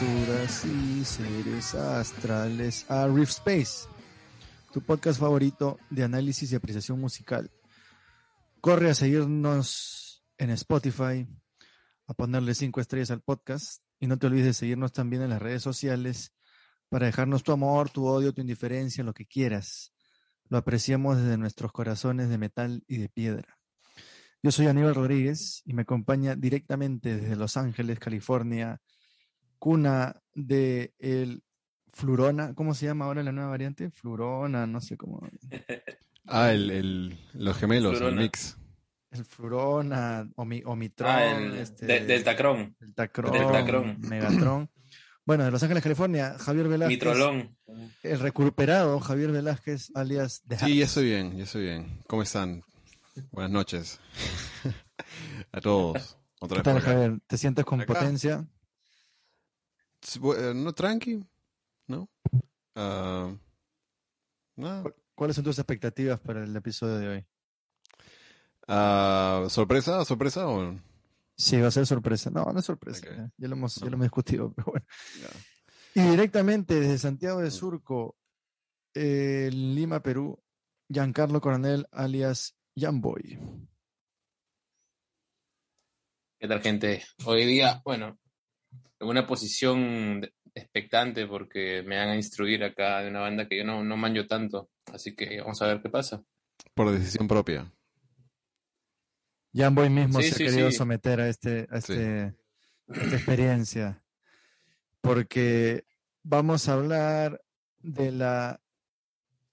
Y seres astrales a Rift Space, tu podcast favorito de análisis y apreciación musical. Corre a seguirnos en Spotify, a ponerle cinco estrellas al podcast y no te olvides de seguirnos también en las redes sociales para dejarnos tu amor, tu odio, tu indiferencia, lo que quieras. Lo apreciamos desde nuestros corazones de metal y de piedra. Yo soy Aníbal Rodríguez y me acompaña directamente desde Los Ángeles, California, cuna de el Flurona, ¿cómo se llama ahora la nueva variante? Flurona, no sé cómo. Ah, el, el- los gemelos, el Flurona. mix. El Flurona, Omi, Omitron, Ah, el este, de- Deltacron. Deltacron, Deltacron. Megatron. Bueno, de Los Ángeles, California, Javier Velázquez. Mitrolón. El recuperado Javier Velázquez, alias The Sí, ya estoy bien, ya estoy bien. ¿Cómo están? Buenas noches. A todos. Otra ¿Qué vez tal. Javier? ¿Te sientes con Acá. potencia? Eh, No, tranqui, ¿no? Ah, nada. ¿Cu- ¿Cuáles son tus expectativas para el episodio de hoy? Ah, ¿Sorpresa? ¿Sorpresa o...? Sí, va a ser sorpresa. No, no es sorpresa. Ya, ya lo hemos, ya No. lo hemos discutido, pero bueno. Ya. Y directamente desde Santiago Mm. de Surco, eh, Lima, Perú, Giancarlo Coronel, alias Jamboy. ¿Qué tal, gente? Hoy día, bueno, en una posición de- expectante porque me van a instruir acá de una banda que yo no, no manjo tanto. Así que vamos a ver qué pasa. Por decisión propia. Jamboy mismo Sí, se sí, ha querido sí. someter a, este, a, Sí. este, a esta experiencia. Porque vamos a hablar de la,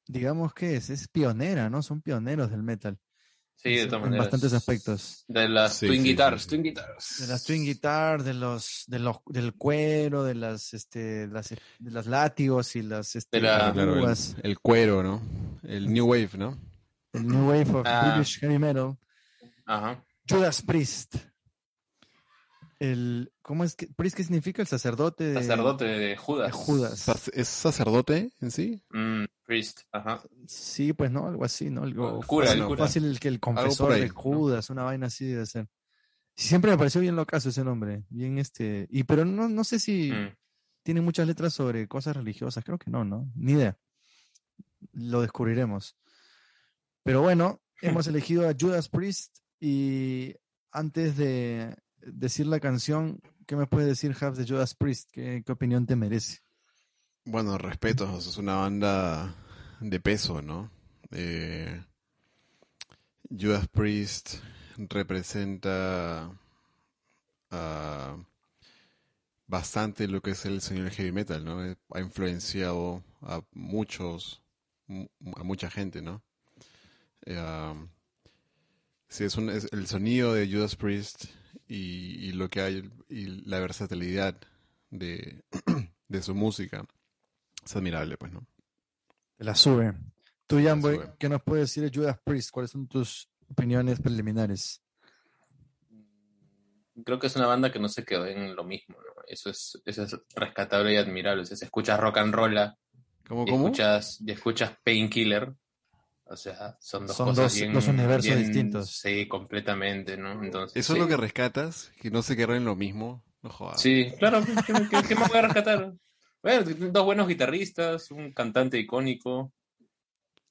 digamos que es, es pionera, ¿no? Son pioneros del metal. Sí, de en todas maneras. bastantes aspectos. De las Sí, Twin sí, Guitars, sí. Twin Guitars. De las twin guitar, de los, de los, del cuero, de las, este, las, de las látigos y las, este, De la- Claro, el, cuero, ¿no? El New Wave, ¿no? el new wave of Ah. British heavy metal. Ajá. Judas Priest. El, ¿cómo es que, Priest qué significa? El sacerdote de, Sacerdote de de Judas. Judas. Sac- ¿Es sacerdote en sí? Mm, priest, ajá. Sí, pues no, algo así, ¿no? Algo El cura, fácil, el cura. fácil el que el confesor de. Judas, una vaina así debe ser. Sí, siempre me pareció bien locazo ese nombre, bien este, y pero no, no sé si Mm. tiene muchas letras sobre cosas religiosas, creo que no, ¿no? Ni idea. Lo descubriremos. Pero bueno, hemos elegido a Judas Priest y antes de decir la canción, ¿qué me puedes decir, Habs, de Judas Priest? ¿Qué, qué opinión te merece? Bueno, respeto, es una banda de peso, ¿no? Eh, Judas Priest representa bastante lo que es el del heavy metal, ¿no? Eh, Ha influenciado a muchos, mu- a mucha gente, ¿no? Ah, sí, es, un- es el sonido de Judas Priest y, lo que hay, y la versatilidad de su música es admirable, pues, ¿no? Te la sube. Tú, Jamboy. ¿qué nos puedes decir de Judas Priest? ¿Cuáles son tus opiniones preliminares? Creo que es una banda que no se quedó en lo mismo, ¿no? Eso es, eso es rescatable y admirable. O sea, si escuchas rock and roll ¿Cómo, y cómo? escuchas, y escuchas Painkiller, o sea, son dos Son cosas dos- bien, dos universos bien- distintos. Sí, completamente, ¿no? Entonces, ¿Eso es lo que rescatas? ¿Que no se quedaron en lo mismo? No jodas. Sí, claro, ¿qué, qué- qué más voy a rescatar? Bueno, dos buenos guitarristas, un cantante icónico.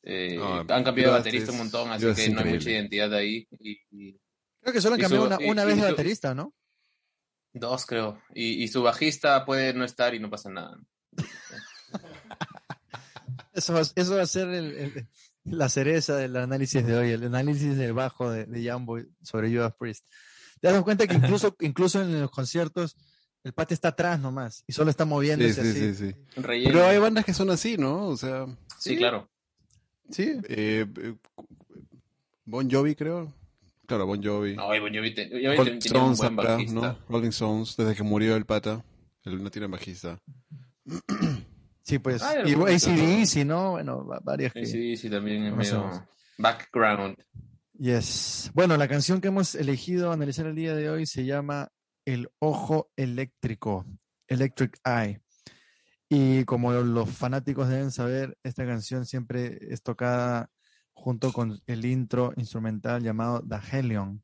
eh, No, han cambiado de baterista un es- montón, así que no hay mucha identidad ahí. Y, y Creo que solo han cambiado su- una, una y vez de su- baterista, ¿no? dos, creo. Y, y su bajista puede no estar y no pasa nada. Eso va, eso va a ser el- el- la cereza del análisis de hoy, el análisis del bajo de, de Jamboy sobre Judas Priest. Te das cuenta que incluso, incluso en los conciertos el pate está atrás nomás y solo está Sí, moviéndose sí, así. sí, sí. Pero hay bandas que son así, ¿no? O sea, Sí, claro. Sí. eh, eh, Bon Jovi, creo. Claro, Bon Jovi. No, Bon Jovi te- Bon Jovi Rolling tenía un Stones buen acá, bajista. ¿no? Rolling Stones, desde que murió el pata. Él no tiene bajista. Sí, pues. Ah, y el- ACDC, ¿no? Bueno, va- varias que. Sí, sí, también es medio background. Yes. Bueno, la canción que hemos elegido analizar el día de hoy se llama El Ojo Eléctrico, Electric Eye. Y como los fanáticos deben saber, esta canción siempre es tocada junto con el intro instrumental llamado The Helion,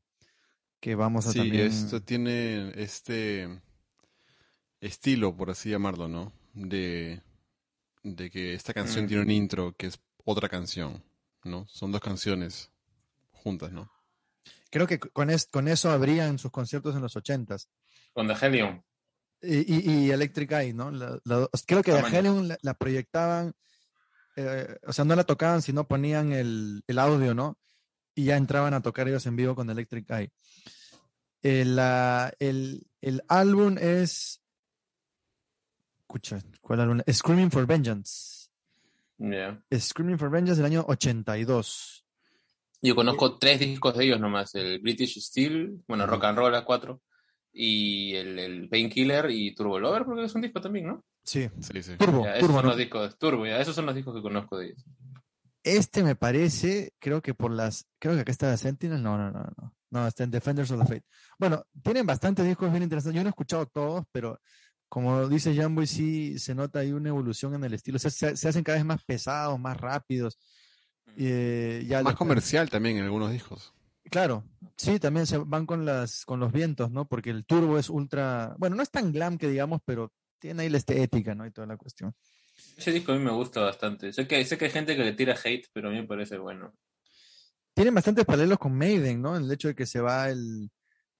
que vamos a Sí, también... esto tiene este estilo, por así llamarlo, ¿no? De, de que esta canción Mm. tiene un intro que es otra canción, ¿no? Son dos canciones juntas, ¿no? Creo que con, es- con eso abrían sus conciertos en los ochentas. Con The Helium. Y, y- y Electric Eye, ¿no? La- la- creo que The. Helium la, la proyectaban, eh, o sea, no la tocaban, sino ponían el, el audio, ¿no? Y ya entraban a tocar ellos en vivo con Electric Eye. El, la- el, el álbum es. Escucha, ¿cuál álbum? Screaming for Vengeance. Ya. Screaming for Vengeance del año 82. Yo conozco tres discos de ellos nomás, el British Steel, bueno, Rock and Roll a cuatro, y el, el Painkiller y Turbo Lover, porque es un disco también, ¿no? Sí, Sí, sí. Turbo, Ya, esos Turbo, son ¿no? los discos, Turbo, ya, esos son los discos que conozco de ellos. Este me parece, creo que por las, creo que acá está Sentinel, no, no, no, no, no, está en Defenders of the Fate. Bueno, tienen bastantes discos bien interesantes, yo no he escuchado todos, pero como dice Jamboy, sí se nota ahí una evolución en el estilo, se, se- se hacen cada vez más pesados, más rápidos. Eh, ya Más comercial también en algunos discos. Claro, sí, también se van con las, con los vientos, ¿no? Porque el turbo es ultra, bueno, no es tan glam que digamos, pero tiene ahí la estética, ¿no? Y toda la cuestión. Ese disco a mí me gusta bastante. Sé que, sé que hay gente que le tira hate, pero a mí me parece bueno. tienen bastantes paralelos con Maiden, ¿no? El hecho de que se va el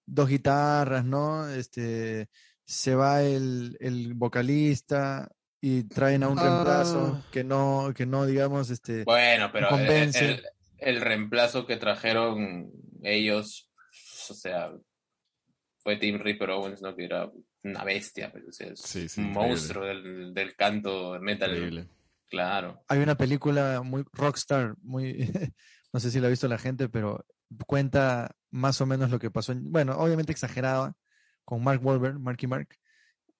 dos guitarras, ¿no? Este se va el, el vocalista y traen a un Ah. reemplazo que no, que no, digamos, este Bueno, pero el, Convence. el- el reemplazo que trajeron ellos, o sea, fue Tim Ripper Owens, ¿no? Que era una bestia, pero, o sea, es Sí, sí, un monstruo del, del canto metal. Increíble. Claro. hay una película muy rockstar, muy no sé si la ha visto la gente, pero cuenta más o menos lo que pasó, en- bueno, obviamente exagerada con Mark Wahlberg, Marky Mark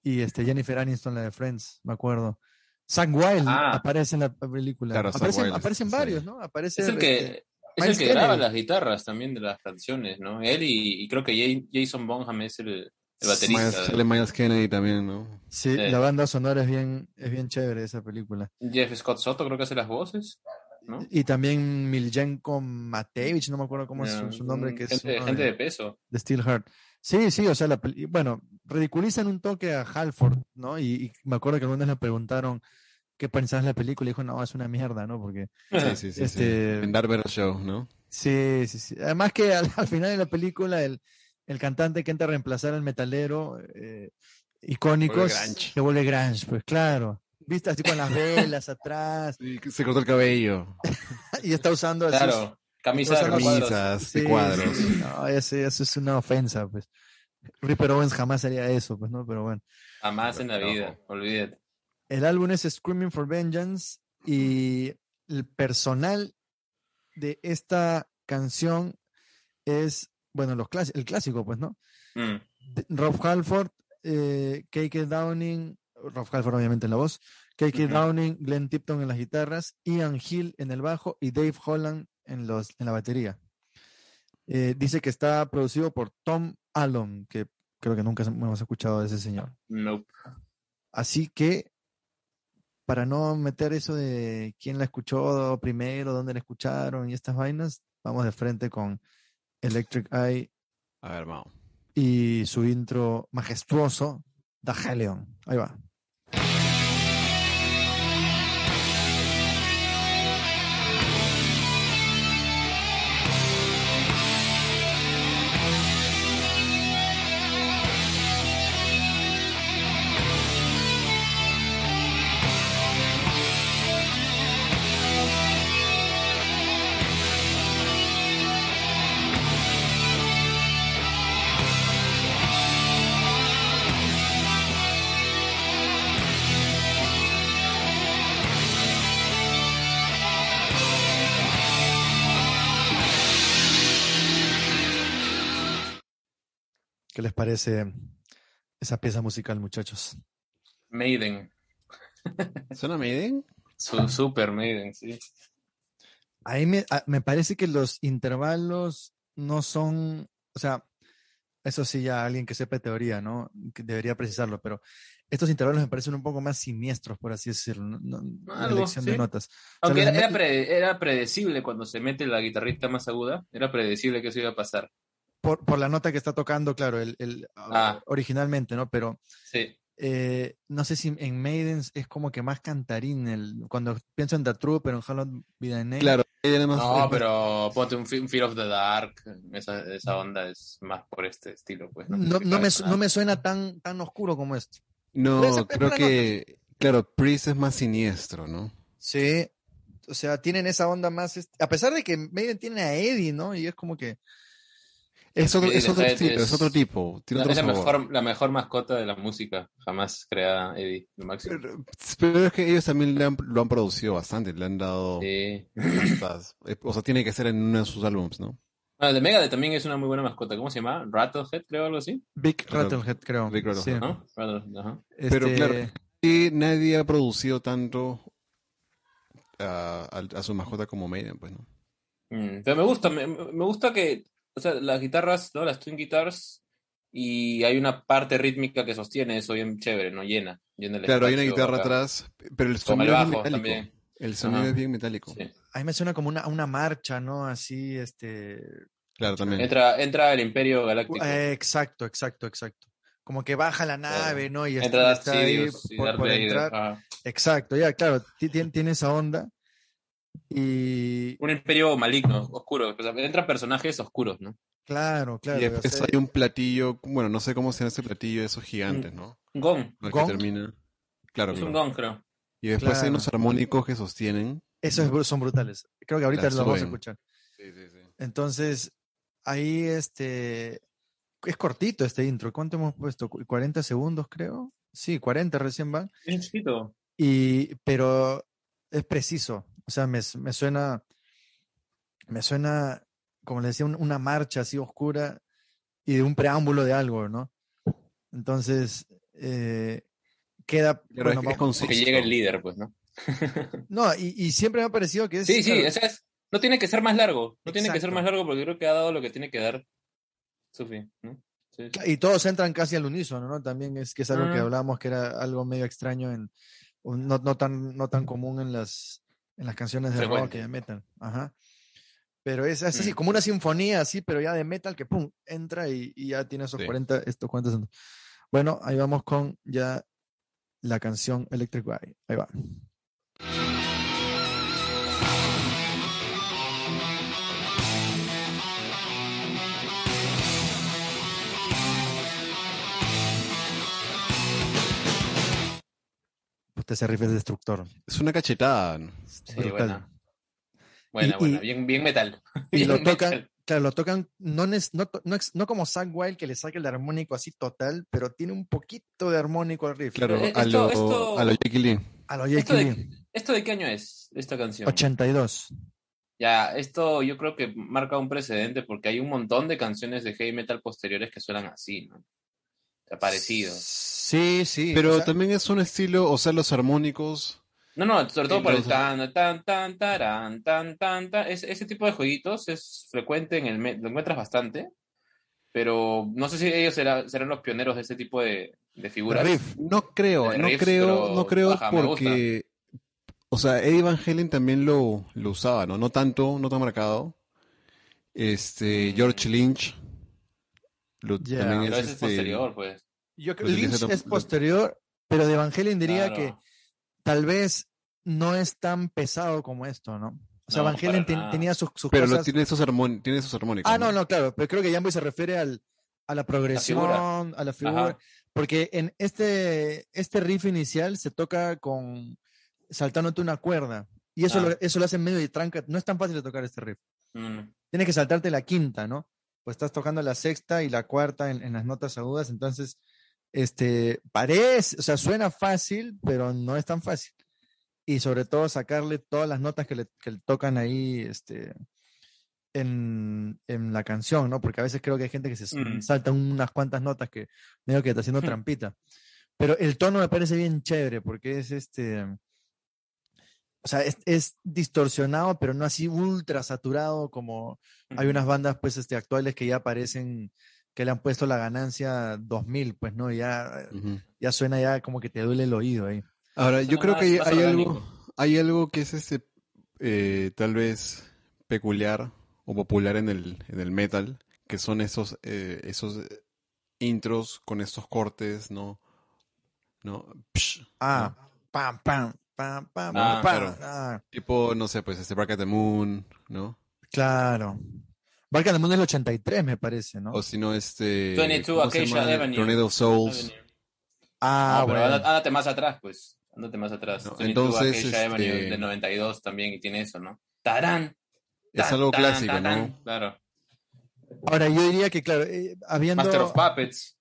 y este Jennifer Aniston la de Friends, me acuerdo. Zach Wild Ah. aparece en la película. Claro, aparecen Wylde, aparecen sí. varios, ¿no? Aparece Es el que, es el que graba las guitarras también de las canciones, ¿no? Él y, y creo que Jason Bonham es el, el baterista. Miles, sale Miles Kennedy también, ¿no? Sí, Sí. la banda sonora es bien, es bien chévere esa película. Jeff Scott Soto creo que hace las voces, ¿no? Y también Miljenko Matevich, no me acuerdo cómo es su, su nombre, que es gente, uno gente de, de peso. de Steelheart. Sí, sí, o sea, la peli- bueno, ridiculizan un toque a Halford, ¿no? Y, y me acuerdo que algunas le preguntaron qué pensabas de la película y dijo, no, es una mierda, ¿no? Porque Sí, sí, sí. Este- sí. En Dark Show, ¿no? sí, sí, sí. Además que al, al final de la película el, el cantante que entra a reemplazar al metalero eh, grunge. se vuelve grunge, pues claro. Viste así con las velas atrás Sí, se cortó el cabello. y está usando así Claro, camisa de cuadros. Camisas de cuadros. sí, No, eso, eso es una ofensa, pues. Ripper Owens jamás haría eso, pues, ¿no? Pero bueno. Jamás en la Pero- vida, olvídate. El álbum es Screaming for Vengeance y el personal de esta canción es, bueno, los clás- el clásico, pues, ¿no? Mm. Rob Halford, eh, KK Downing, Rob Halford obviamente en la voz, KK. Downing, Glenn Tipton en las guitarras, Ian Hill en el bajo y Dave Holland en, los, en la batería. Eh, dice que está producido por Tom Allen, que creo que nunca hemos escuchado de ese señor. Nope. Así que, para no meter eso de quién la escuchó primero, dónde la escucharon y estas vainas, vamos de frente con Electric Eye A ver, vamos. y su intro majestuoso, The Helion. Ahí va. ¿Qué les parece esa pieza musical, muchachos? Maiden. ¿Suena Maiden? Su super Maiden, sí. A mí me, a- me parece que los intervalos no son, o sea, eso sí ya alguien que sepa de teoría, ¿no? Que debería precisarlo, pero estos intervalos me parecen un poco más siniestros, por así decirlo, ¿no? No- Algo, elección de notas. O sea, Aunque era, era, met- pre- era predecible cuando se mete la guitarrita más aguda, era predecible que eso iba a pasar. Por, por la nota que está tocando, claro, el, el, Ah. originalmente, ¿no? Pero Sí. eh, no sé si en Maidens es como que más cantarín. El, cuando pienso en The True, pero en Hollow Vida en Claro, No, pero ponte un, Fe- un Fear of the Dark. Esa, esa onda es más por este estilo, pues. no, no, me, no me suena tan, tan oscuro como esto. No, creo que, claro, Priest es más siniestro, ¿no? Sí. O sea, tienen esa onda más. este- A pesar de que Maiden tiene a Eddie, ¿no? Y es como que. Es otro, es otro Head estilo, es es- otro tipo, tiene La- otro es la mejor, la mejor mascota de la música jamás creada, Eddie, lo máximo. Pero, pero es que ellos también le han- lo han producido bastante, le han dado Sí. estas- eh, o sea, tiene que ser en uno de sus álbumes, ¿no? Ah, de Megadeth también es una muy buena mascota. ¿Cómo se llama? Rattlehead, creo, algo así. Big. Rattlehead, creo. Big Rattlehead. Sí. ¿No? Rattle- ajá. Pero Este, claro. Y nadie ha producido tanto a, a- a su mascota como Maiden, pues, ¿no? Mm, pero me gusta, me, me gusta que, o sea, las guitarras, ¿no? Las twin guitars, y hay una parte rítmica que sostiene eso bien chévere, ¿no? Llena, llena el Claro, hay una guitarra acá. atrás, pero el sonido es metálico. también. El sonido Ajá. es bien metálico. Sí. A mí me suena como una, una marcha, ¿no? Así, este. Claro, también. Entra, entra el Imperio Galáctico. Eh, exacto, exacto, exacto. Como que baja la nave, ¿no? Y entra está, Darth está ahí Sidious y por, Darth por Vader. entrar. ajá. Exacto, ya, claro, ti- tiene, tiene esa onda. Y Un imperio maligno, oscuro. O sea, entran personajes oscuros, ¿no? claro, claro. y o después sea, hay un platillo, bueno, no sé cómo se llama ese platillo, esos gigantes, ¿no? Un gong. El ¿Gong? que termina. Claro, Es claro. un gong, creo. Y después hay unos armónicos que sostienen. Esos son brutales. Creo que ahorita La los vamos a escuchar. Sí, sí, sí. Entonces, ahí este. Es cortito este intro. ¿Cuánto hemos puesto? Cu- 40 segundos, creo. Sí, 40 recién van. Es chiquito. Y, pero es preciso. O sea, me, me suena. Me suena, como le decía, un- una marcha así oscura y de un preámbulo de algo, ¿no? Entonces, eh, queda. Claro, bueno, es que es llega el líder, pues, ¿no? no, y, y siempre me ha parecido que es. Sí, sí, claro, esa es. No tiene que ser más largo. No tiene que ser más largo porque creo que ha dado lo que tiene que dar Sufi, ¿no? Sí, sí. Y todos entran casi al unísono, ¿no? También es que es algo que Ah. hablábamos que era algo medio extraño en no, no tan no tan común en las en las canciones de rock y de metal. Ajá. Pero es, es así, Mm. como una sinfonía así, pero ya de metal que pum, entra y, y ya tiene esos Sí. 40 estos 40 segundos. Bueno, ahí vamos con ya la canción Electric Eye. Ahí va. Usted ese riff es destructor. Es una cachetada. ¿no? Sí, brutal. buena. Buena. y- bien, bien metal. Y lo tocan, metal. claro, lo tocan, no, no, no, no como Zack Wild que le saca el armónico así total, pero tiene un poquito de armónico al riff. Claro, Eh, a lo, esto- a lo Jackie Lee. A lo ¿Esto Jake de, Lee. ¿Esto de qué año es, esta canción? 82. Ya, esto yo creo que marca un precedente porque hay un montón de canciones de heavy metal posteriores que suenan así, ¿no? Sea, parecido. Sí, sí. Pero o sea, también es un estilo, o sea, los armónicos. No, no, sobre todo Sí, por el los- tan, tan, tan, taran, tan, tan, tan. Es- ese tipo de jueguitos es frecuente en el lo encuentras bastante, pero no sé si ellos será- serán los pioneros de ese tipo de, de figuras. riff. No creo, no riffs, creo, pero, no creo me porque, o sea, Eddie Van Halen también lo, lo usaba, ¿no? No tanto, no tan marcado. Este, Mm. George Lynch lo, también Pero es, este, posterior, pues. Yo creo Lynch utiliza es posterior, pero de Evangelion diría Claro. que tal vez no es tan pesado como esto, ¿no? O sea, No, Evangelion ten- tenía sus, sus Pero lo, cosas. tiene esos armón, tiene esos armónicos. Ah, no, no, claro, pero creo que Jamboy se refiere al, a la progresión, a la figura, Ajá. porque en este, este riff inicial se toca con saltándote una cuerda, y eso, Ah. lo, eso lo hace medio de tranca, no es tan fácil de tocar este riff, no. tienes que saltarte la quinta, ¿no? Pues estás tocando la sexta y la cuarta en, en las notas agudas, entonces, este, parece, o sea, suena fácil, pero no es tan fácil. Y sobre todo sacarle todas las notas que le, que le tocan ahí, este, en, en la canción, ¿no? Porque a veces creo que hay gente que se Mm. salta unas cuantas notas que medio que está haciendo trampita. Pero el tono me parece bien chévere porque es este, o sea, es, es distorsionado, pero no así ultra saturado como hay unas bandas pues este actuales que ya aparecen que le han puesto la ganancia 2000, pues no, ya Ujú. ya suena ya como que te duele el oído ahí. Ahora, yo creo que hay, hay algo, hay algo que es este, eh, tal vez peculiar o popular en el, en el metal, que son esos, eh, esos eh, intros con estos cortes, ¿no? ¿no? Psh, Ah, pam, pam, pam, pam, Ah, pam. claro. Ah, Tipo, no sé, pues este Bark at the Moon, ¿no? claro. Barca del Mundo es el 83, me parece, ¿no? O si no, este. 22 ¿cómo se Acacia? Avenue. Tornado of Souls. ah, No, pero bueno. ándate, ándate más atrás, pues. Ándate más atrás. No, 22 entonces, Acacia Avenue este- del 92 también y tiene eso, ¿no? ¡Tarán! Es algo clásico, ¿no? Claro. Ahora, yo diría que, claro, eh, habiendo. Master of Puppets.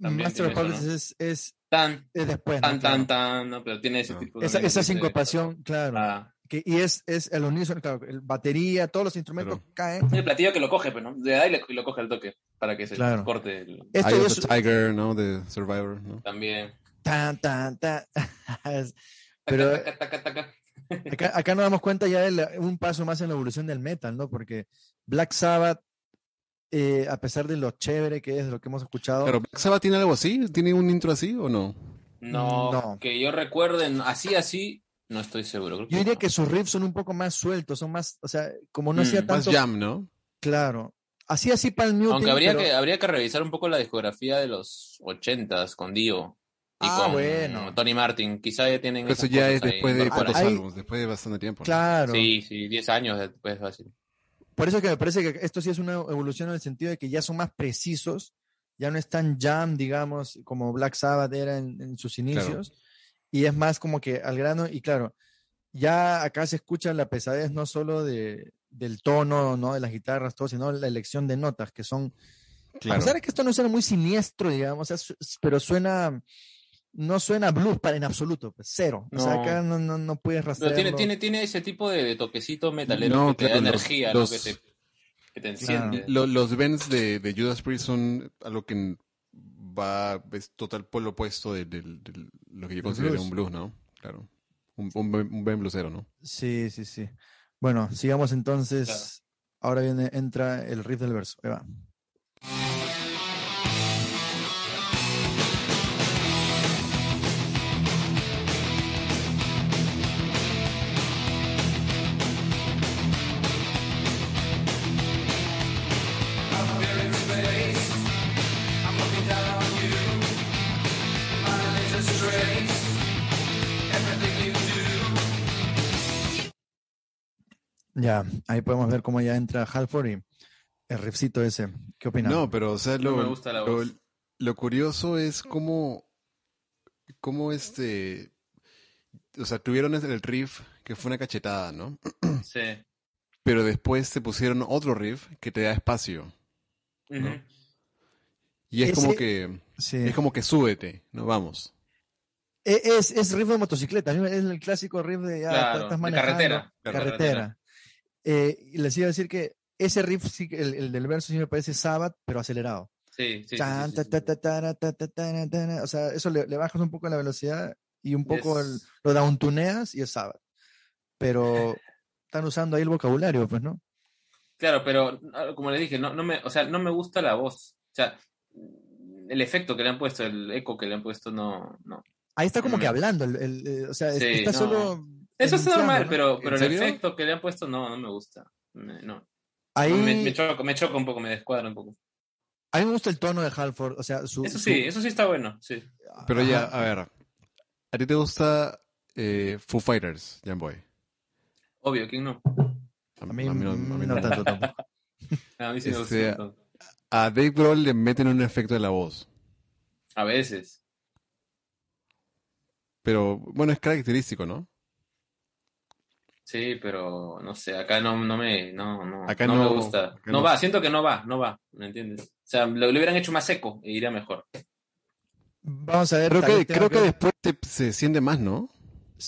también Master of Puppets es, es, Tan, es después. ¿no? tan, Claro. tan, tan. No, pero tiene ese No. tipo Esa, también esa de- sincopación, claro. Ah. Que, y es, es el unísono, claro, el batería, todos los instrumentos caen. El platillo que lo coge, pues, ¿no? Da y, le- y lo coge al toque para que se Claro. corte el- Esto Eye of es the Tiger, ¿no? De Survivor, ¿no? también. tan, tan, tan. Pero Taca, taca, taca, taca. acá, acá nos damos cuenta ya de la- un paso más en la evolución del metal, ¿no? Porque Black Sabbath, eh, a pesar de lo chévere que es, de lo que hemos escuchado, Pero Black Sabbath tiene algo así, ¿tiene un intro así o no? No, No. que yo recuerde, así, así, no estoy seguro. Creo yo diría no. que sus riffs son un poco más sueltos, son más, o sea, como no Mm, hacía Más tanto, jam, ¿no? claro. Así así para el Muting, Aunque habría, pero- que, habría que revisar un poco la discografía de los ochentas con Dio y Ah, con bueno. Tony Martin. Quizá ya tienen Pero eso ya es ahí después de cuántos álbumes, después de bastante tiempo. ¿no? Claro. Sí, sí, 10 años después fácil. Por eso que me parece que esto sí es una evolución en el sentido de que ya son más precisos, ya no es tan jam, digamos, como Black Sabbath era en, en sus inicios, y es más como que al grano, y claro, ya acá se escucha la pesadez no solo de, del tono, ¿no? de las guitarras, todo, sino la elección de notas, que son, a Claro. pesar de que esto no suena muy siniestro, digamos, pero suena, no suena blues para en absoluto, pues cero, o sea, No. acá no, no, no puedes Pero rastrearlo. tiene, tiene, tiene ese tipo de, de toquecito metalero No, que te claro, da los- energía, los- ¿no? Que te, que te Claro. enciende. Lo- los bends de, de Judas Priest son algo que va, es total polo opuesto de, de- de lo que yo considero blues. un blues, ¿no? Claro. Un, un, un bend bluesero, ¿no? Sí, sí, sí. Bueno, sigamos entonces. Claro. Ahora viene, entra el riff del verso. Ahí va. Ya, ahí podemos ver cómo ya entra Halford y el riffcito ese. ¿Qué opinas? No, pero o sea, No lo, me gusta la lo, voz. lo curioso es cómo, cómo este, o sea, tuvieron el riff que fue una cachetada, ¿no? Sí. Pero después te pusieron otro riff que te da espacio. Ujú. Y es Ese- como que, sí. es como que súbete, ¿no? Vamos. E- Es, es riff de motocicleta, es el clásico riff de ya Claro, estás de. Carretera. Carretera. Eh, y les iba a decir que ese riff, sí, el, el del verso sí me parece Sabbath, pero acelerado. Sí, sí. O sea, eso le, le bajas un poco la velocidad y un poco el- lo downtuneas y es Sabbath. Pero están usando ahí el vocabulario, pues, ¿no? Claro, pero ah, como le dije, no, no me, o sea, no me gusta la voz. O sea, el efecto que le han puesto, el eco que le han puesto, no, no. Ahí está como que hablando, el, el, eh, o sea, Sí, está no. solo... Eso es enunciando, normal, ¿no? pero, ¿En pero el serio? efecto que le han puesto, no, no me gusta. Me- No. Ahí, Me, me choca, me choca un poco, me descuadra un poco. a mí me gusta el tono de Halford, o sea, su... Eso su- sí, eso sí está bueno, sí. Pero ya, a ver, ¿a ti te gusta eh, Foo Fighters, Boy? Obvio, ¿quién no? A mí, no, no tanto tampoco. A mí sí me gusta. Este. A Dave Grohl le meten un efecto de la voz. A veces. Pero bueno, es característico, ¿no? Sí, pero no sé, acá no, no me, no, no, Acá no, no- me gusta. acá No, no. va, siento que no va, no va, ¿me entiendes? O sea, lo, lo hubieran hecho más seco e iría mejor. Vamos a ver. Creo que, creo después te- se siente más, ¿no?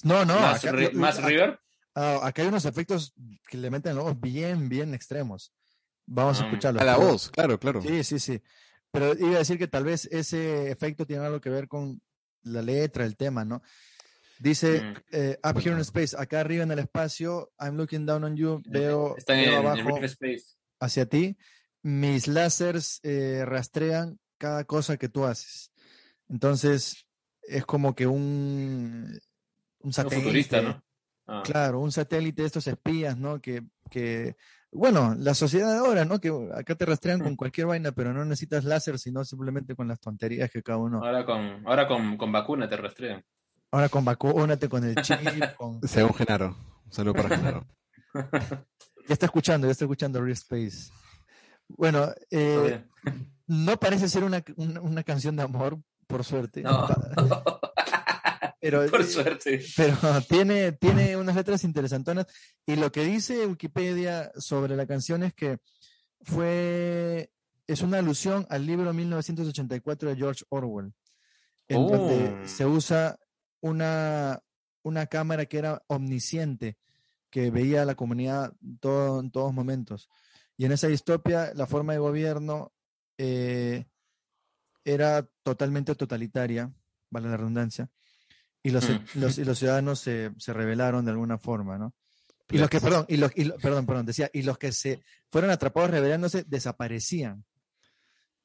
No, no, más acá, ri- lo- más acá- River. ah, acá hay unos efectos que le meten luego bien, bien extremos. Vamos a Ah, escucharlos. A la pero- voz, claro, claro. Sí, sí, sí. Pero iba a decir que tal vez ese efecto tiene algo que ver con la letra, el tema, ¿no? Dice, Mm. eh, up here in space, acá arriba en el espacio, I'm looking down on you, veo, Están veo en, en abajo Space. hacia ti, mis láseres eh, rastrean cada cosa que tú haces. Entonces, es como que un, un Un satélite. futurista, ¿no? Ah, Claro, un satélite de estos espías, ¿no? Que, que Bueno, la sociedad de ahora, ¿no? Que acá te rastrean con cualquier vaina, pero no necesitas láser, sino simplemente con las tonterías que cada uno. Ahora con, ahora con, con vacuna te rastrean. Ahora con vacúnate con el chip, con... Según Genaro. Un saludo para Genaro. Ya está escuchando, ya está escuchando Real Space. Bueno, eh, no parece ser una, una, una canción de amor, por suerte. No. Pero, Por suerte. pero tiene, tiene unas letras interesantonas. Y lo que dice Wikipedia sobre la canción es que fue, es una alusión al libro 1984 de George Orwell, en Oh. donde se usa una, una cámara que era omnisciente, que veía a la comunidad todo, en todos momentos. Y en esa distopia, la forma de gobierno eh, era totalmente totalitaria, vale la redundancia, y los, Mm. los, y los ciudadanos se, se rebelaron de alguna forma, ¿no? Y los que, perdón, y los, y perdón, perdón, decía, y los que se fueron atrapados rebelándose desaparecían.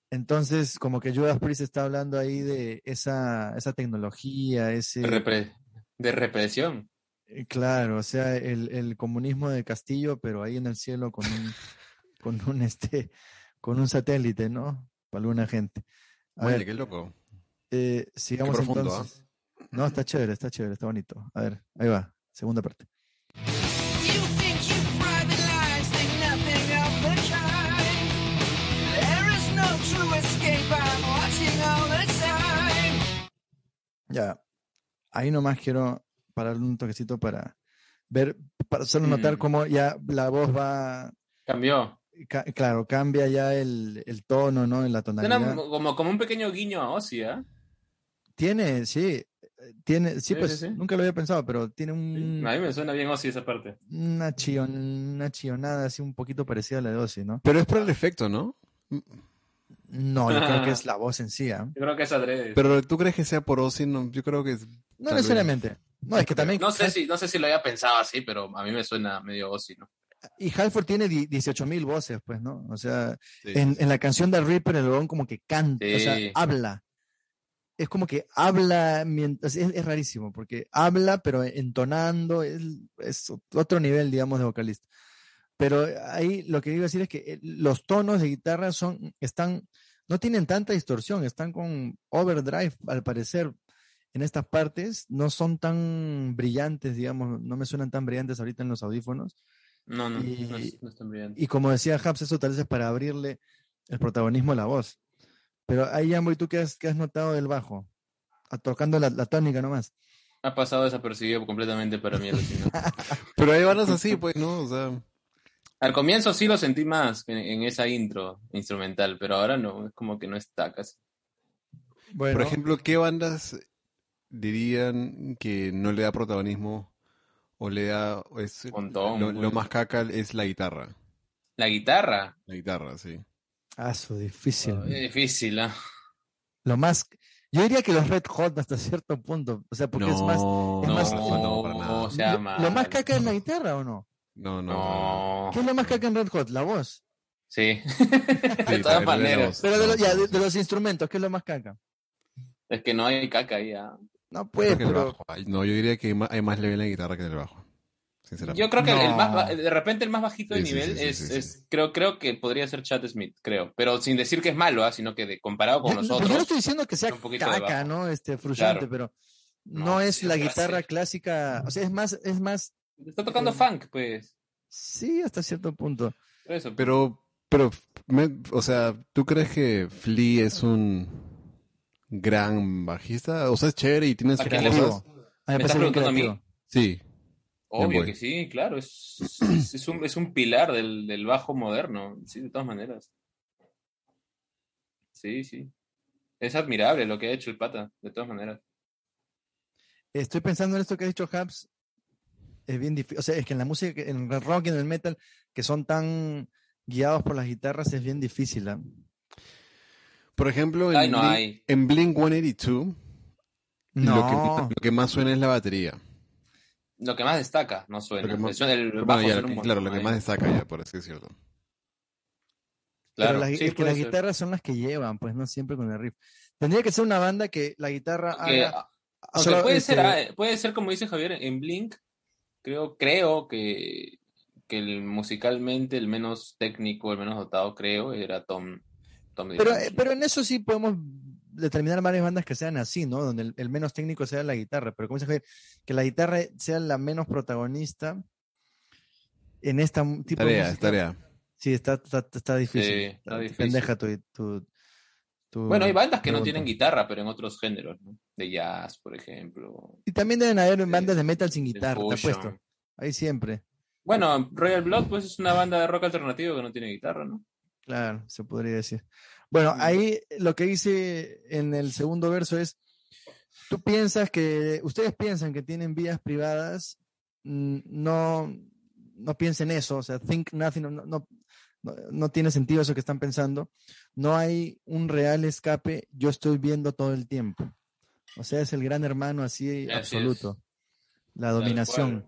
Entonces, como que Judas Priest está hablando ahí de esa, esa tecnología, ese... De, repre- de represión. Eh, Claro, o sea, el, el comunismo de Castillo, pero ahí en el cielo con un, con un este, con un satélite, ¿no? Para alguna gente. A Oye, ver, qué loco. eh, sigamos profundo, ¿ah? entonces. No, está chévere, está chévere, está bonito. A ver, ahí va, segunda parte. Ya, ahí nomás quiero parar un toquecito para ver, para solo notar Mm. cómo ya la voz va, Cambió. ca- claro, cambia ya el, el tono, ¿no? En la Suena tonalidad. como, como un pequeño guiño a Ozzy, ¿ah? Tiene, sí, eh, tiene, sí, Sí, pues sí, sí. nunca lo había pensado, pero tiene un, A mí me suena bien Ozzy esa parte. una, chion- una chionada así un poquito parecida a la de Ozzy, ¿no? Pero es por el efecto, ¿no? No, yo creo que es la voz en sí, ¿ah? Yo creo que es adrede. Pero tú crees que sea por Ozzy, no, yo creo que es- No necesariamente. No, es que también. no sé si no sé si lo había pensado así, pero a mí me suena medio Ozzy, ¿no? Y Halford tiene 18 mil voces, pues, ¿no? O sea, sí, en, sí, en la canción de Reaper, el huevón como que canta, o sea, habla. Es como que habla mientras. Es, es rarísimo, porque habla, pero entonando, es, es otro nivel, digamos, de vocalista. Pero ahí lo que iba a decir es que eh, los tonos de guitarra son, están, no tienen tanta distorsión, están con overdrive, al parecer, en estas partes, no son tan brillantes, digamos, no me suenan tan brillantes ahorita en los audífonos. No, no, Y- no, es, no es tan brillante. Y como decía Habs, eso tal vez es para abrirle el protagonismo a la voz. Pero ahí, Jambo, ¿y tú qué has, qué has notado del bajo? A- tocando la, la tónica nomás. Ha pasado desapercibido completamente para mí. Pero hay bandas así, pues, ¿no? O sea, Al comienzo sí lo sentí más en, en esa intro instrumental, pero ahora no, es como que no está casi. Bueno, por ejemplo, ¿qué bandas dirían que no le da protagonismo o le da... es, Montón, lo, lo más caca es la guitarra. La guitarra, La guitarra, sí. ah, su difícil. es difícil, ¿ah? Lo más. Yo diría que los Red Hot hasta cierto punto. O sea, porque es más. No, es No, más- no, para nada. o sea, lo, lo más caca es la guitarra o no? No, no. ¿Qué es lo más caca en Red Hot? La voz. Sí. Sí, de todas maneras. Pero de, lo- ya, de, los instrumentos, ¿qué es lo más caca? Es que no hay caca ahí. ah. No, pues, el bajo. Ay, No, yo diría que hay más, hay más level en la guitarra que en el bajo. Sinceramente. Yo creo que el- más, de repente el más bajito de Sí, nivel sí, sí, es, sí, sí. es- creo, creo que podría ser Chad Smith, creo. Pero sin decir que es malo, ah, sino que de, comparado con Yo, los yo no estoy diciendo que sea un poquito de caca. ¿no? Este, frustrante, Claro. pero no, No, es la guitarra clásica. O sea, es más, es más, Está tocando Eh, funk, pues. sí, hasta cierto punto. Eso. Pero, pero, me- o sea, ¿tú crees que Flea es un gran bajista? O sea, es chévere y tiene sus ¿A quién le cosas. me ¿Me parece estás preguntando a mí? Sí, Obvio que sí, claro. Es, es, es un, es un pilar del, del bajo moderno, sí, de todas maneras. Sí, sí. Es admirable lo que ha hecho el pata, de todas maneras. Estoy pensando en esto que ha dicho Habs. Es bien difícil. O sea, es que en la música, en el rock y en el metal, que son tan guiados por las guitarras, es bien difícil. ¿ah? Por ejemplo, en, Ay, no Blink, en Blink 182, No. lo, que, lo que más suena es la batería. Lo que más destaca, no suena. Lo que más- Suena el Bueno, bajo ya, suena un claro, lo que ahí. más destaca ya, por así decirlo. Pero Claro, las, sí, es que las ser. guitarras son las que llevan, pues no siempre con el riff. Tendría que ser una banda que la guitarra Que- haga. aunque solo, puede este, ser, ah, puede ser como dice Javier, en Blink, creo, creo que que el, musicalmente el menos técnico, el menos dotado, creo, era Tom. Tom Pero, pero en eso sí podemos determinar varias bandas que sean así, ¿no? Donde el, el menos técnico sea la guitarra. Pero como dice Javier, que la guitarra sea la menos protagonista en esta tipo de Tarea, música. tarea. Sí, está, está, está difícil. Sí, está difícil. Pendeja tu, tu, Bueno, hay bandas que no tienen guitarra, pero en otros géneros, ¿no? De jazz, por ejemplo. Y también deben haber de- bandas de metal sin guitarra, te apuesto. Ahí siempre. Bueno, Royal Blood, pues es una banda de rock alternativo que no tiene guitarra, ¿no? Claro, se podría decir. Bueno, ahí lo que dice en el segundo verso es, tú piensas que, ustedes piensan que tienen vidas privadas, no, no piensen eso, o sea, think nothing, no, no, no, no tiene sentido eso que están pensando. No hay un real escape, yo estoy viendo todo el tiempo. O sea, es el gran hermano así Así absoluto. La dominación.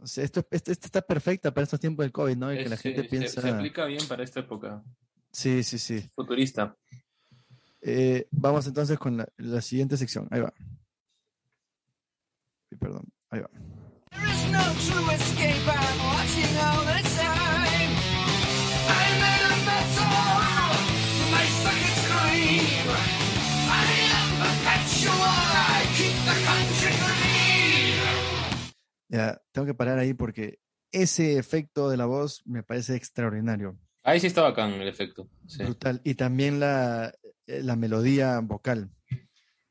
O sea, esto, esto, esto está perfecta para estos tiempos del COVID, ¿no? Y que la gente se- piensa... se aplica bien para esta época Sí, sí, sí. futurista. Eh, vamos entonces con la, la siguiente sección. Ahí va. Perdón, ahí va. There is no true escape, I'm watching all the time. Ya, tengo que parar ahí porque ese efecto de la voz me parece extraordinario, Ahí sí está bacán el efecto. sí. brutal. Y también la, eh, la melodía vocal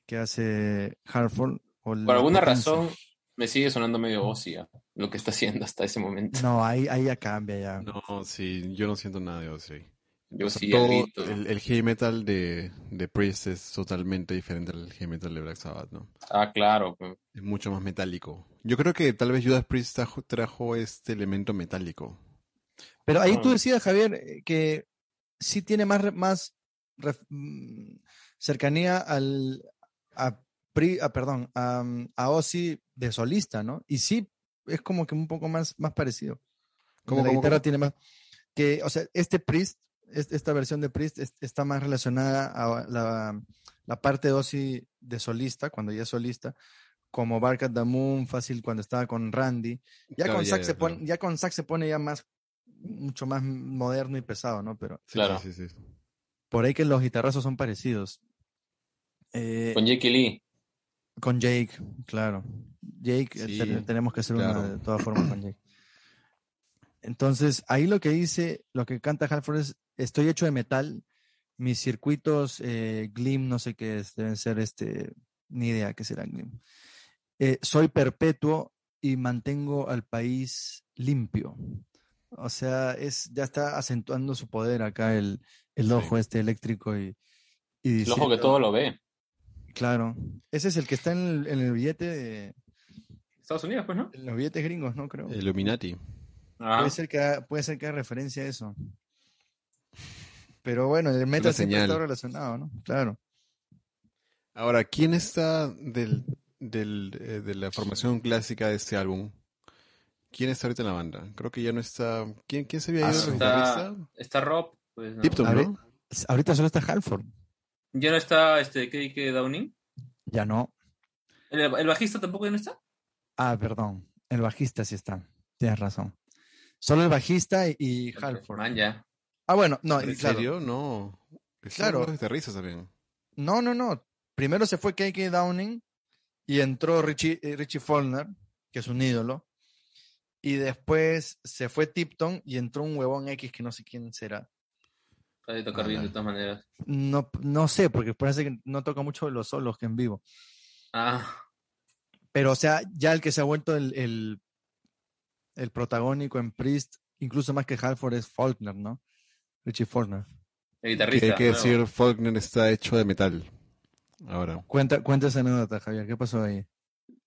que hace Hartford. o Por alguna potencia. razón me sigue sonando medio ósea lo que está haciendo hasta ese momento. No, ahí, ahí ya cambia ya. No, sí, yo no siento nada de Ozzy. Yo O sea, sí todo el, el heavy metal de, de Priest es totalmente diferente al heavy metal de Black Sabbath, ¿no? Ah, claro. pues. Es mucho más metálico. Yo creo que tal vez Judas Priest trajo, trajo este elemento metálico. Pero ahí tú Ah. decías, Javier, eh, que sí tiene más, más ref- mm, cercanía al, a, Pri- a, perdón, a, mm, a Ozzy de solista, ¿no? Y sí, es como que un poco más, más parecido. ¿Cómo, la cómo, guitarra cómo? tiene más. Que, o sea, este Priest, es- esta versión de Priest es- está más relacionada a la, la parte de Ozzy de solista, cuando ya es solista, como Bark at the Moon, fácil cuando estaba con Randy. Ya Claro, con ya, ya, se pone, claro. ya con sax se pone ya más, mucho más moderno y pesado, ¿no? Pero Sí, Claro. sí, sí, sí. por ahí que los guitarrazos son parecidos. Eh, Con Jake Lee. con Jake, claro. Jake, eh, tenemos que hacer una claro. de todas formas con Jake. Entonces, ahí lo que dice, lo que canta Halford es, estoy hecho de metal, mis circuitos eh, Glim, no sé qué es, deben ser este, ni idea qué será Glim. Eh, soy perpetuo y mantengo al país limpio. O sea, es, ya está acentuando su poder acá el, el Sí. ojo este eléctrico y, y El ojo que diciendo- todo lo ve. Claro. Ese es el que está en el, en el billete de, Estados Unidos, pues, ¿no? en los billetes gringos, ¿no? Creo. Illuminati. Ah, Puede ser que puede ser que haga referencia a eso. Pero bueno, el metal siempre señal. está relacionado, ¿no? Claro. Ahora, ¿quién está del, del, eh, de la formación clásica de este álbum? ¿Quién está ahorita en la banda? Creo que ya no está. ¿Quién, quién se había Ah, ido? ¿El está, está Rob. Pues, ¿no? Tipton, Ahorita solo está Halford. Ya no está este K.K. Downing. Ya no. ¿El, el bajista tampoco ya no está? Ah, perdón. El bajista sí está. Tienes razón. Solo el bajista y, y Halford. Man, ya. Ah, bueno, no, ¿En claro. serio? No. Están Claro. los guitarristas también. No, no, no. Primero se fue KK Downing y entró Richie, eh, Richie Faulkner, que es un ídolo. Y después se fue Tipton y entró un huevón X que no sé quién será. De tocar bien de todas maneras. No, no sé, porque parece que no toca mucho los solos que en vivo. Ah, Pero, o sea, ya el que se ha vuelto el, el, el protagónico en Priest, incluso más que Halford, es Faulkner, ¿no? Richie Faulkner. el guitarrista. hay que decir, Faulkner está hecho de metal. Ahora. Cuenta, cuenta esa anécdota, Javier. ¿Qué pasó ahí?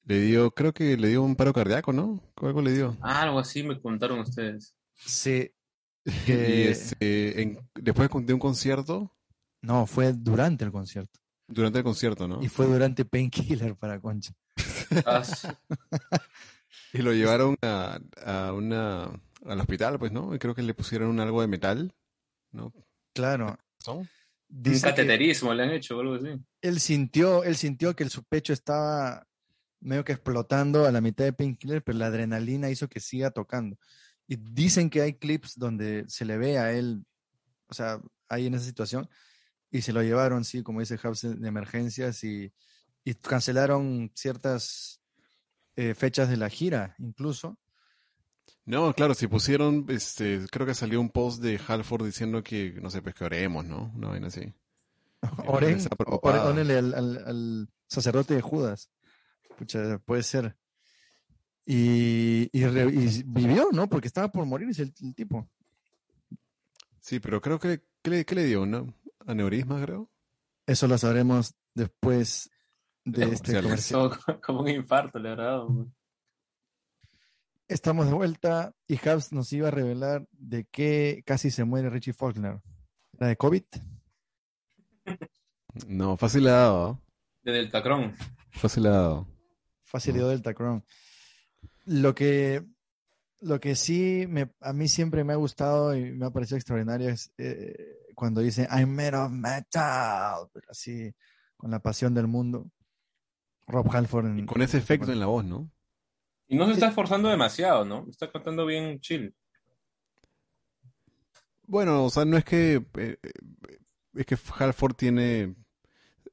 Le dio, creo que le dio un paro cardíaco, ¿no? Algo le dio. Ah, algo así me contaron ustedes. Sí. Y este, en- después de un concierto, No, fue durante el concierto. durante el concierto, ¿no? Y fue durante Painkiller para Concha. Y lo llevaron a, a una, al hospital, pues, ¿no? Y creo que le pusieron un algo de metal, ¿no? Claro. ¿No? Un Dice cateterismo le han hecho o algo así. él sintió, él sintió que el- su pecho estaba medio que explotando a la mitad de Painkiller, pero la adrenalina hizo que siga tocando. Y dicen que hay clips donde se le ve a él, o sea, ahí en esa situación, y se lo llevaron, sí, como dice House, de emergencias y, y cancelaron ciertas eh, fechas de la gira, incluso. No, claro, si pusieron, este, creo que salió un post de Halford diciendo que, no sé, pues que oremos, ¿no? Una vaina así. Oren, está o- preocupado. órenle al, al- al sacerdote de Judas. Pucha, puede ser. Y, y re- y vivió, ¿no? Porque estaba por morirse el, el tipo. Sí, pero creo que, ¿qué le, qué le dio? ¿Una aneurisma, creo? Eso lo sabremos después de este comercial. Como, como un infarto le habrá dado. güey. Estamos de vuelta y Habs nos iba a revelar de qué casi se muere Richie Faulkner. ¿La de COVID? No, fácil le ha dado. De Deltacron. Fácil le ha dado. Fácil dio Delta Crown. Lo que, lo que sí me, a mí siempre me ha gustado y me ha parecido extraordinario es eh, cuando dice I'm made of metal, así con la pasión del mundo. Rob Halford en- Y con ese efecto en la voz, ¿no? Y no se está esforzando demasiado, ¿no? Está cantando bien chill. Bueno, o sea, no es que... eh, eh, es que Halford tiene...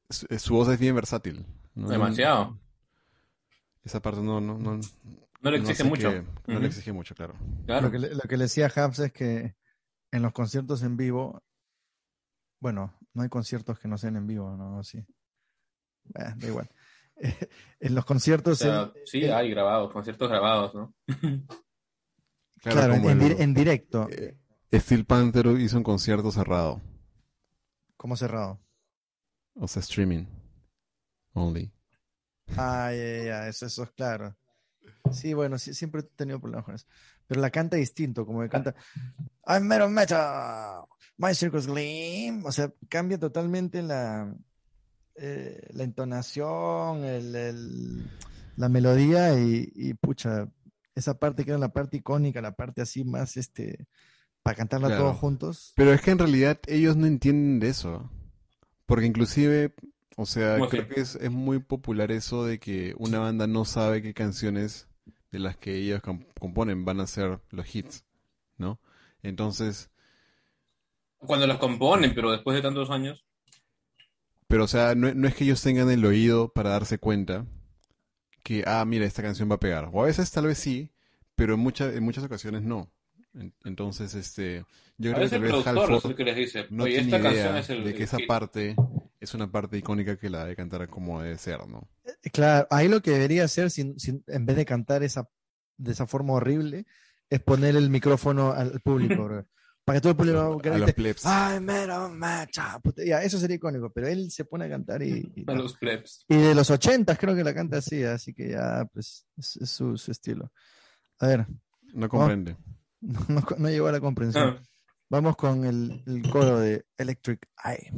Su, eh, su voz es bien versátil. ¿no? Demasiado. Esa parte no... No, no, No le no exige mucho. que- no le exige mucho, claro. Claro. Lo que, le, lo que le decía a Habs es que en los conciertos en vivo, bueno, no hay conciertos que no sean en vivo, ¿no? Sí. Eh, da igual. en los O conciertos, sea, sí, hay grabados, conciertos grabados, ¿no? claro, en, como en el- di- en directo, eh, Steel Panther hizo un concierto cerrado. como cerrado. O sea, streaming. Only. Ah, ya, ya, ya, eso, eso es claro. Sí, bueno, sí, siempre he tenido problemas con eso. Pero la canta distinto, como que canta I'm metal metal, my circus gleam. O sea, cambia totalmente la, eh, la entonación, el, el- la melodía y, y, pucha, esa parte que era la parte icónica, la parte así más, este, para cantarla Claro. todos juntos. Pero es que en realidad ellos no entienden de eso. Porque inclusive, o sea, ¿Cómo creo así? que es, es muy popular eso de que una banda no sabe qué canciones de las que ellos com- componen van a ser los hits, ¿no? Entonces, Cuando las componen, pero después de tantos años. Pero o sea, no, no es que ellos tengan el oído para darse cuenta que, ah, mira, esta canción va a pegar. O a veces tal vez sí, pero en, muchas en muchas ocasiones no. En- Entonces, este, yo A creo que tal vez Halford el que les dice, no oye, tiene esta idea canción es el, de que el esa hit". parte es una parte icónica que la debe cantar como debe ser, ¿no? Eh, Claro, ahí lo que debería hacer, sin, sin- en vez de cantar esa, de esa forma horrible, es poner el micrófono al, al público, bro. Para que todo el público A los plebs. ¡Ay, mero macha! puta". Ya, eso sería icónico, pero él se pone a cantar y, y, A los plebs. y de los ochentas creo que la canta así, así que ya, pues, es, es su, su estilo. A ver, No comprende. no, no, no llegó a la comprensión. Ah, Vamos con el, el coro de Electric Eye.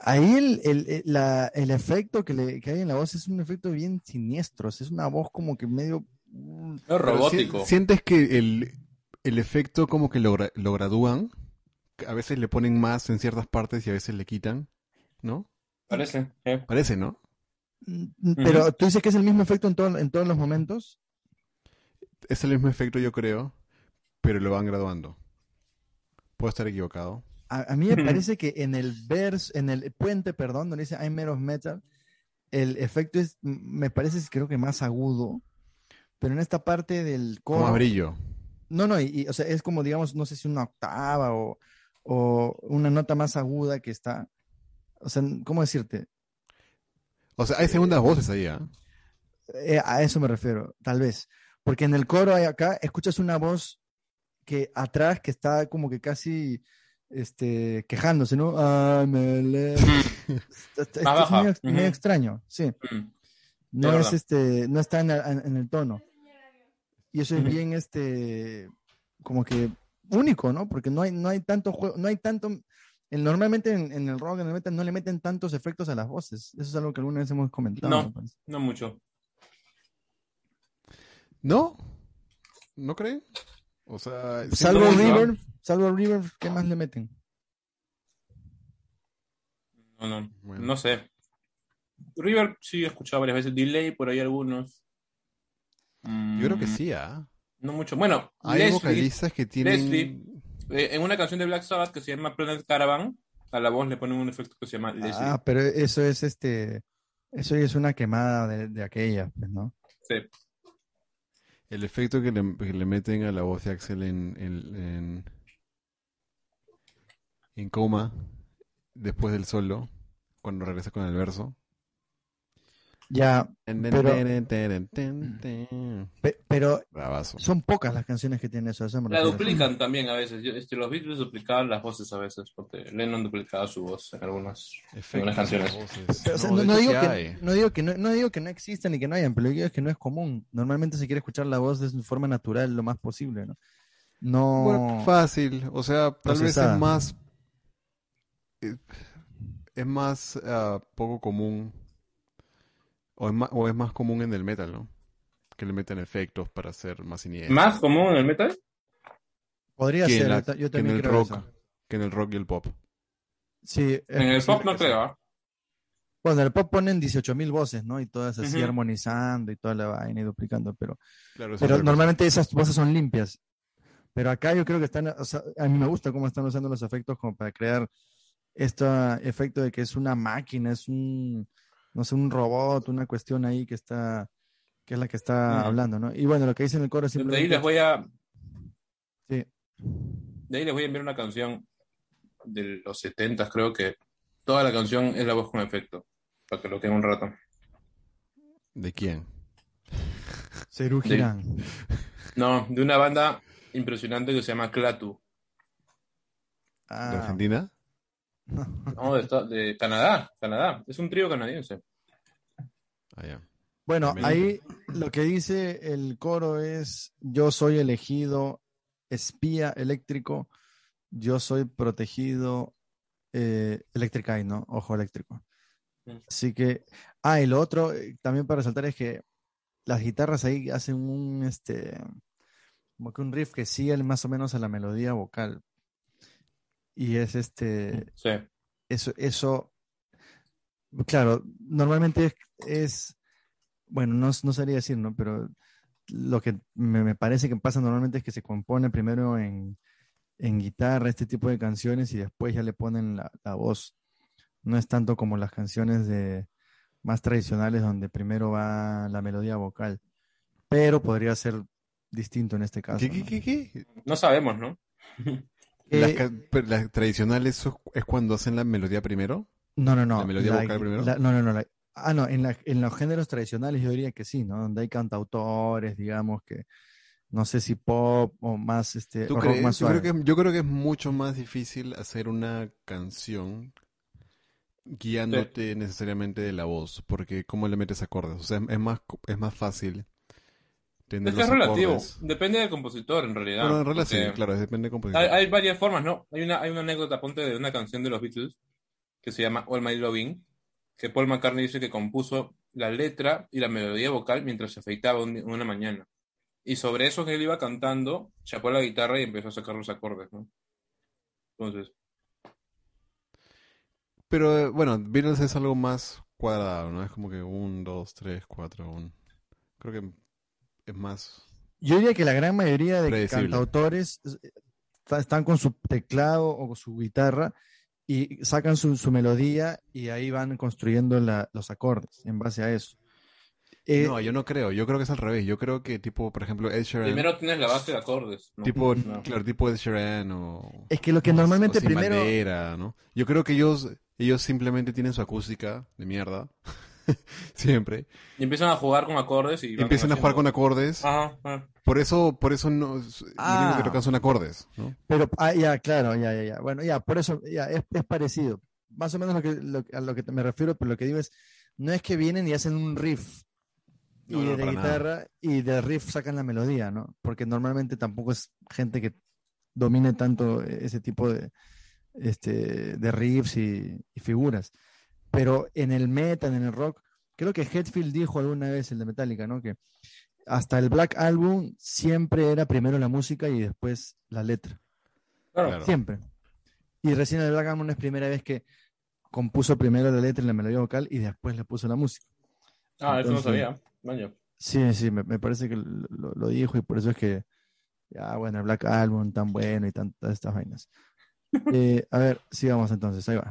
Ahí el, el, el- la- el efecto que, le, que hay en la voz es un efecto bien siniestro, o sea, es una voz como que medio... mm, es Pero robótico. si- ¿Sientes que el, el efecto como que lo, lo gradúan? A veces le ponen más en ciertas partes y a veces le quitan, ¿no? Parece. ¿eh? Parece, ¿no? mm, Pero tú dices que es el mismo efecto en, todo- en todos los momentos. Es el mismo efecto, yo creo, pero lo van graduando. Puedo estar equivocado. A, a mí me parece que en el verso, en el puente, perdón, donde dice I'm made of metal, el efecto es, me parece, creo que más agudo, pero en esta parte del Como a coro, brillo. no, no, y, y, o sea, es como, digamos, no sé si una octava o, o una nota más aguda que está, o sea, ¿cómo decirte? O sea, hay segundas voces ahí, ¿ah? Eh, a eso me refiero, tal vez. Porque en el coro hay acá, escuchas una voz que atrás que está como que casi este, quejándose, ¿no? Está- está- Más es Ujú. extraño, sí. No Es este, no está en, el- en el tono. Y eso es bien este, como que único, ¿no? Porque no hay, no hay tanto juego, no hay tanto. el- normalmente en, en el rock, en el metal, no le meten tantos efectos a las voces. Eso es algo que alguna vez hemos comentado. No. me. No mucho. ¿No? ¿No creen? O sea, Salvo. River, salvo River, ¿qué más le meten? No, no, Bueno. no sé. River sí he escuchado varias veces. Delay, por ahí algunos. yo creo que Mm, sí, ¿ah? No mucho. Bueno, Hay Leslie, vocalistas que tienen... Leslie. eh, en una canción de Black Sabbath que se llama Planet Caravan, a la voz le ponen un efecto que se llama Leslie. Ah, pero eso es este, eso es una quemada de, de aquella, pues, ¿no? Sí. El efecto que le, meten a la voz de Axel en, en, en coma después del solo, cuando regresa con el verso. Ya, Pero- pe- pero Bravazo. son pocas las canciones que tienen eso. eso La duplican también a veces. Yo- este, los Beatles duplicaban las voces a veces, porque Lennon duplicaba su voz en algunas. Canciones. de voces. Pero, o sea, No, digo que, no digo que no, no digo que no existan y que no hayan, pero lo que digo es que no es común. Normalmente se quiere escuchar la voz de forma natural lo más posible, ¿no? No. Bueno, fácil. O sea, tal vez es más. eh, Es más ah, poco común. O es, más, o es más común en el metal, ¿no? Que le meten efectos para hacer más siniestro. ¿Más común en el metal? podría que ser, la- yo ta- yo que en también el creo rock. eso. Que en el rock y el pop. Sí, es En el pop no creo. ¿ah? Bueno, en el pop ponen 18.000 voces, ¿no? Y todas así armonizando y toda la vaina y duplicando, pero Claro, Pero normalmente esas voces son limpias. Pero acá yo creo que están, o sea, a mí me gusta cómo están usando los efectos como para crear este efecto de que es una máquina, es un, no sé, un robot, una cuestión ahí que está, que es la que está hablando, ¿no? Y bueno, lo que dice en el coro es De ahí simplemente, les voy a. sí, De ahí les voy a enviar una canción de los 70 creo que toda la canción es la voz con efecto. Para que lo tengan un rato. ¿De quién? Serú De-. No, de una banda impresionante que se llama Clatu. ¿De Ah, Argentina? No, de, esta- de Canadá. Canadá. Es un trío canadiense. Ah, ya. Bueno, También. ahí lo que dice el coro es, yo soy elegido espía eléctrico, yo soy protegido eh, Electric Eye, ¿no? Ojo eléctrico. Así que, ah, y lo otro eh, también para resaltar es que las guitarras ahí hacen un, este, como que un riff que sigue más o menos a la melodía vocal. Y es este, Sí. eso, eso, claro, normalmente es, es- bueno, no, no sabría decir, ¿no? Pero lo que me, me parece que pasa normalmente es que se compone primero en, en guitarra este tipo de canciones y después ya le ponen la, la voz. No es tanto como las canciones de más tradicionales donde primero va la melodía vocal, pero podría ser distinto en este caso. ¿Qué, qué, qué? No sabemos, ¿no? Las, Eh, las tradicionales es cuando hacen la melodía primero. No, no, no. ¿La melodía vocal primero? la- no, no, no. la- ah, no, en, la- en los géneros tradicionales yo diría que sí, ¿no? Donde hay cantautores, digamos, que no sé si pop o más, este, ¿Tú o rock crees? más Yo creo que, yo creo que es mucho más difícil hacer una canción guiándote necesariamente de la voz, porque ¿cómo le metes acordes? O sea, es más, co- es más fácil tener Es que es los relativo. Depende del compositor, en realidad. Bueno, en realidad sí, claro, depende del compositor. Hay, hay varias formas, ¿no? Hay una, hay una anécdota, ponte, de una canción de los Beatles que se llama All My Loving, que Paul McCartney dice que compuso la letra y la melodía vocal mientras se afeitaba un- una mañana. Y sobre eso que él iba cantando, chapó la guitarra y empezó a sacar los acordes, ¿no? Entonces, Pero eh, bueno, Beatles es algo más cuadrado, ¿no? Es como que un, dos, tres, cuatro, un... Creo que es más... Yo diría que la gran mayoría de Predecible. cantautores eh, están con su teclado o con su guitarra y sacan su, su melodía y ahí van construyendo la- los acordes en base a eso. Eh, No, yo no creo, yo creo que es al revés. Yo creo que tipo, por ejemplo, Ed Sheeran, primero tienes la base de acordes, ¿no? tipo, No. claro, tipo Ed Sheeran o... es que lo que o- normalmente o primero... Bandera, ¿no? Yo creo que ellos, ellos simplemente tienen su acústica de mierda, siempre. Y empiezan a jugar con acordes y empiezan a jugar con acordes. Ajá, ajá. Por eso, por eso no, lo Ah. único que tocan son acordes, ¿no? Pero, ah, ya, claro, ya, ya, ya. Bueno, ya, por eso, ya, es, es parecido. Más o menos lo que, lo- a lo que me refiero, pero lo que digo es, no es que vienen y hacen un riff y No, no, de nada. guitarra y del riff sacan la melodía, ¿no? Porque normalmente tampoco es gente que domine tanto ese tipo de, este, de riffs y, y figuras. Pero en el metal, en el rock, creo que Hetfield dijo alguna vez, el de Metallica, ¿no? Que hasta el Black Album siempre era primero la música y después la letra. Claro. Claro. Siempre. Y recién el Black Album es primera vez que compuso primero la letra y la melodía vocal y después le puso la música. Ah, eso no sabía. Vaya. Sí, sí, me, me parece que lo, lo- lo dijo y por eso es que, ya, bueno, el Black Album tan bueno y tantas estas vainas. Eh, a ver, sigamos entonces, ahí va.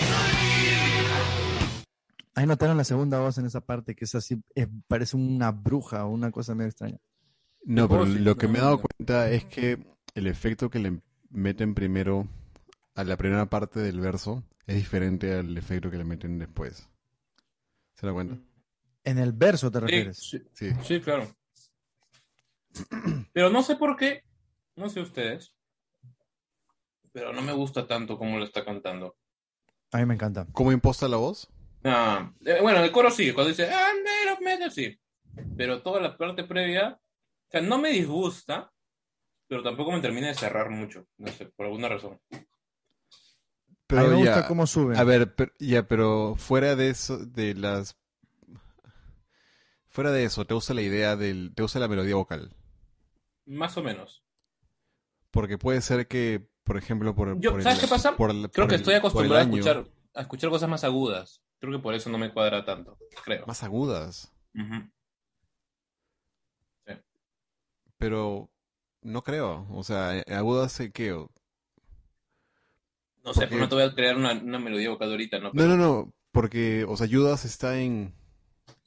Ahí notaron la segunda voz en esa parte que es así, es- parece una bruja o una cosa medio extraña. No, pero sí, lo que me he dado no. cuenta es que el efecto que le meten primero a la primera parte del verso es diferente al efecto que le meten después. ¿Se da cuenta? En el verso te refieres. sí, Sí. sí, claro. Pero no sé por qué, no sé ustedes, pero no me gusta tanto como lo está cantando. A mí me encanta. ¿Cómo imposta la voz? Ah, eh, bueno, el coro sí, cuando dice I'm made of metal, sí. Pero toda la parte previa, o sea, no me disgusta, pero tampoco me termina de cerrar mucho, no sé, por alguna razón. a mí Pero me ya, gusta cómo sube. a ver, pero- ya, pero fuera de eso, de las... Fuera de eso, te gusta la idea del... Te gusta la melodía vocal. Más o menos. Porque puede ser que, por ejemplo, por, Yo, por el- ¿sabes qué pasa? por el- Creo por que el- estoy acostumbrado a escuchar, a escuchar cosas más agudas. Creo que por eso no me cuadra tanto, creo. Más agudas. Ujú. Pero no creo. O sea, eh, agudas sé que... No sé, Porque- pero no te voy a crear una, una melodía vocal ahorita, ¿no? No, no, no. Porque, o sea, Judas está en,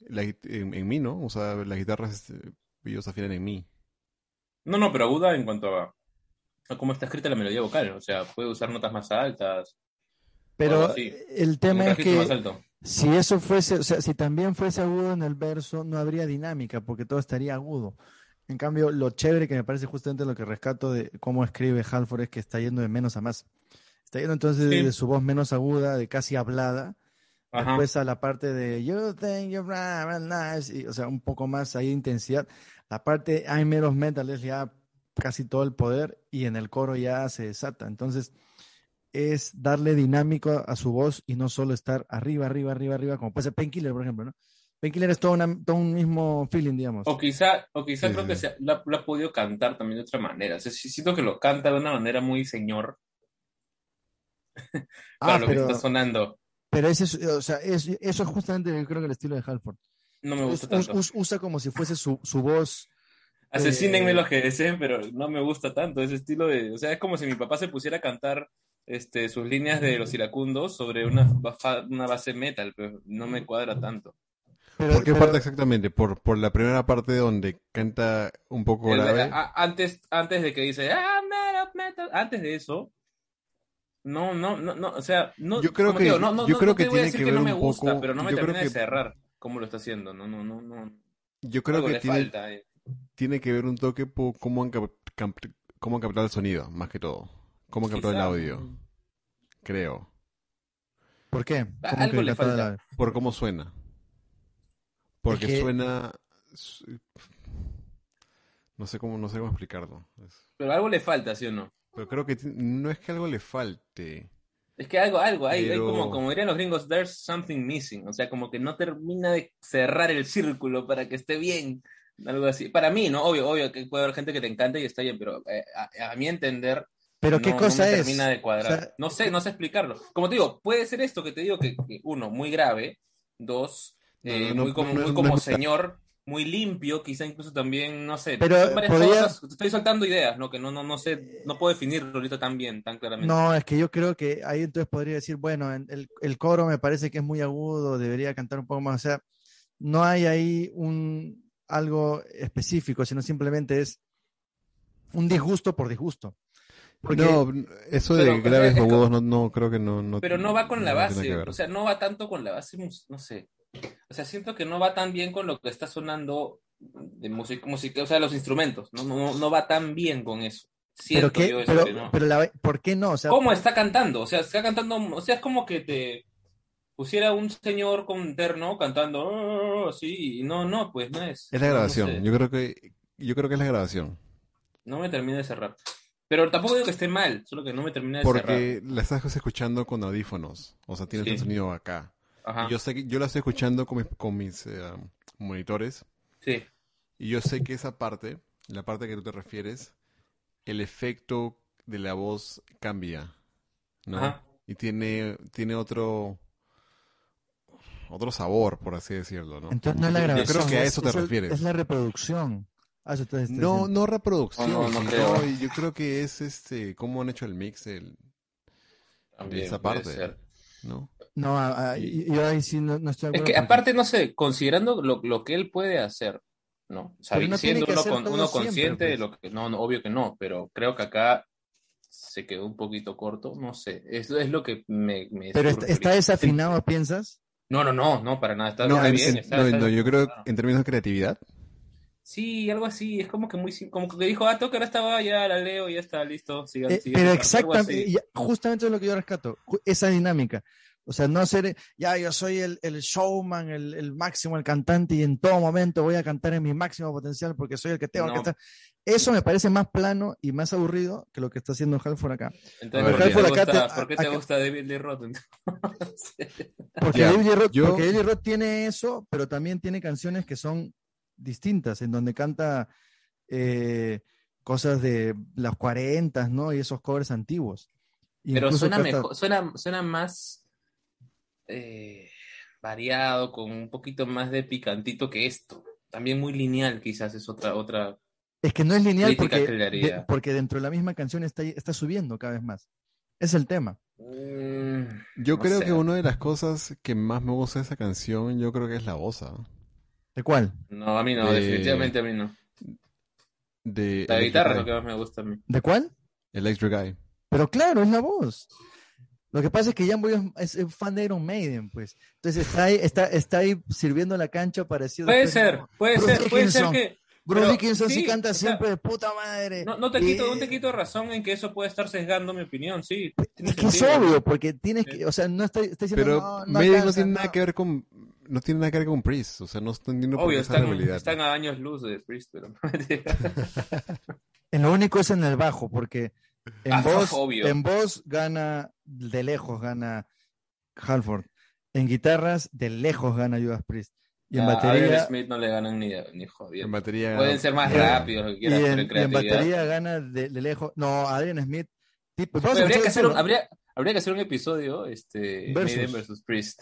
la en, en mí, ¿no? O sea, las guitarras este, ellos afinan en mí. No, no, pero aguda en cuanto a, a cómo está escrita la melodía vocal. O sea, puede usar notas más altas. Pero el tema es que si eso fuese, o sea, si también fuese agudo en el verso, no habría dinámica, porque todo estaría agudo. En cambio, lo chévere que me parece justamente lo que rescato de cómo escribe Halford es que está yendo de menos a más. Está yendo entonces Sí. de su voz menos aguda, de casi hablada, Ajá. después a la parte de You think you're right, nice, y, o sea, un poco más ahí de intensidad. La parte I'm of metal es ya casi todo el poder y en el coro ya se desata. Entonces, es darle dinámico a, su voz y no solo estar arriba, arriba, arriba, arriba, como puede ser Painkiller, por ejemplo, ¿no? Painkiller es todo, una- todo un mismo feeling, digamos. O quizá, o quizá Sí, creo sí, que se, la, la ha podido cantar también de otra manera. O sea, siento que lo canta de una manera muy señor para Ah, lo pero, que está sonando. pero ese es, o sea, es- eso es justamente yo creo que el estilo de Halford. No me gusta Us- tanto. us- usa como si fuese su, su voz. Asesínenme eh, los que deseen, pero no me gusta tanto ese estilo de... O sea, es como si mi papá se pusiera a cantar este, sus líneas de los iracundos sobre una, una base metal, pero no me cuadra tanto. Pero, ¿Por qué pero- parte exactamente? ¿Por, por la primera parte donde canta un poco El- grave? a- antes, antes de que dice "I'm made of metal", antes de eso, no, no, no, no, o sea, no, Yo creo como que- digo, no, no, yo no- creo no que tiene que que no ver me un gusta, poco- pero no me yo creo termina de que- cerrar cómo lo está haciendo, no, no, no, no, Yo creo algo que le tiene, falta. eh. tiene que ver un toque por cómo han, cap- cap- cómo han captado el sonido, más que todo. Cómo han captado el Quizá, audio, creo. ¿Por qué? ¿Cómo algo que le falta. la- Por cómo suena. Porque que- suena... su- No sé cómo, no sé cómo explicarlo. Es- Pero algo le falta, ¿sí o no? Pero creo que no es que algo le falte. Es que algo, algo, hay, hay como, como dirían los gringos, there's something missing, o sea, como que no termina de cerrar el círculo para que esté bien, algo así. Para mí, ¿no? Obvio, obvio que puede haber gente que te encante y está bien, pero eh, a, a mi entender, Pero no, qué no cosa me es. termina de cuadrar. O sea, no sé, no sé explicarlo. Como te digo, puede ser esto que te digo que, que, uno, muy grave, dos, eh, no, muy como, muy señor, muy limpio, quizá incluso también, no sé, Pero podría- cosas, estoy soltando ideas, ¿no? Que no, no, no sé, no puedo definirlo ahorita tan bien, tan claramente. No, es que yo creo que ahí entonces podría decir, bueno, en- el, el coro me parece que es muy agudo, debería cantar un poco más. O sea, no hay ahí un algo específico, sino simplemente es un disgusto por disgusto. Porque- No, eso de Pero, o sea, graves es o agudos no, no creo que no, no Pero no va con la no base, o sea, no va tanto con la base, no sé. O sea, siento que no va tan bien con lo que está sonando de música, música, o sea, los instrumentos, no, no, no va tan bien con eso. Pero, Siento qué, yo eso pero, que no. pero la- ¿por qué no? O sea, ¿Cómo está cantando? O sea, está cantando, o sea, es como que te pusiera un señor con terno cantando "Oh", así, y no, no, pues no es. Es la no, no grabación. sé. Yo creo que yo creo que es la grabación. No me termina de cerrar. Pero tampoco digo que esté mal, solo que no me termina de Porque la estás escuchando con audífonos. O sea, tienes Sí. el sonido acá. cerrar. Ajá. Y yo sé que yo la estoy escuchando con mis, con mis eh, monitores. Sí. Y yo sé que esa parte, la parte que tú te refieres, el efecto de la voz cambia, ¿no? Ajá. Y tiene, tiene otro, otro sabor, por así decirlo, ¿no? entonces no es la Yo creo grabación. que a es- eso te es el- refieres. Es la reproducción. Ah, No, no reproducción, No, no, no sino creo. yo creo que es este, cómo han hecho el mix También esa parte. ser. ¿no? No, ah, ah, yo ahí sí no, no estoy de Es que aparte, no sé, considerando lo, lo que él puede hacer, ¿no? O sea, Pero no tiene siendo uno, con- uno siempre, consciente de pues. lo que... No, no, obvio que no, pero creo que acá se quedó un poquito corto, no sé. Eso es lo que me... me Pero está, desafinado, ¿piensas? No, no, no, no, para nada. Está, No, bien. en- está- no, está- no, yo creo claro. en términos de creatividad, Sí, algo así, es como que muy... Como que dijo, ah, que ahora estaba, ya la leo, ya está, listo, sigan, Eh, sigan, pero exactamente, justamente es lo que yo rescato, esa dinámica. O sea, no hacer, ya yo soy el, el showman, el, el máximo, el cantante, y en todo momento voy a cantar en mi máximo potencial porque soy el que tengo que No. estar. Eso me parece más plano y más aburrido que lo que está haciendo Halford acá. Entonces, ¿por ver, qué te acá gusta, te- por qué acá- te gusta David Lee Roth? Porque Ya, David Lee Roth, yo- porque David Lee Roth tiene eso, pero también tiene canciones que son distintas, en donde canta eh, cosas de las 40, ¿no? Y esos covers antiguos. Pero Incluso suena canta- mejor, suena, suena más eh, variado, con un poquito más de picantito que esto. También muy lineal, quizás es otra, otra. Es que no es lineal porque, de- porque dentro de la misma canción está, está subiendo cada vez más. Es el tema. Mm, yo no creo sé. que una de las cosas que más me gusta de esa canción, yo creo que es la voz, ¿ah? ¿De cuál? No, a mí no, de- definitivamente a mí no. De La guitarra es lo que más me gusta a mí. ¿De cuál? Electric Eye. Pero claro, es la voz. Lo que pasa es que Jan Boy es, es fan de Iron Maiden, pues. Entonces está ahí, está, está ahí sirviendo la cancha parecido. Puede ser, puede Bruce ser, puede ser que. Bruce Dickinson sí, sí, canta o sea, siempre de puta madre. No, no te quito, no te quito razón en que eso puede estar sesgando mi opinión, sí. Es que es obvio, porque tienes que, o sea, no estoy, estoy diciendo, Pero no, no Maiden no tiene no. nada que ver con no tiene nada que ver con Priest, o sea, no estoy entendiendo por qué Obvio, esa están, rivalidad. están a años luz de Priest, pero. En lo único es en el bajo, porque en Ah, voz, obvio. en voz gana de lejos gana Halford. En guitarras de lejos gana Judas Priest. Y en A Adrian Batería Smith no le ganan ni, ni jodiendo. En batería Pueden ser más rápidos, lo que y quieras, en, pero en y en batería gana de, de lejos. No, Adrian Smith. Tipo, a habría, que hacer un, habría, habría que hacer un episodio, este, Versus. Maiden versus Priest.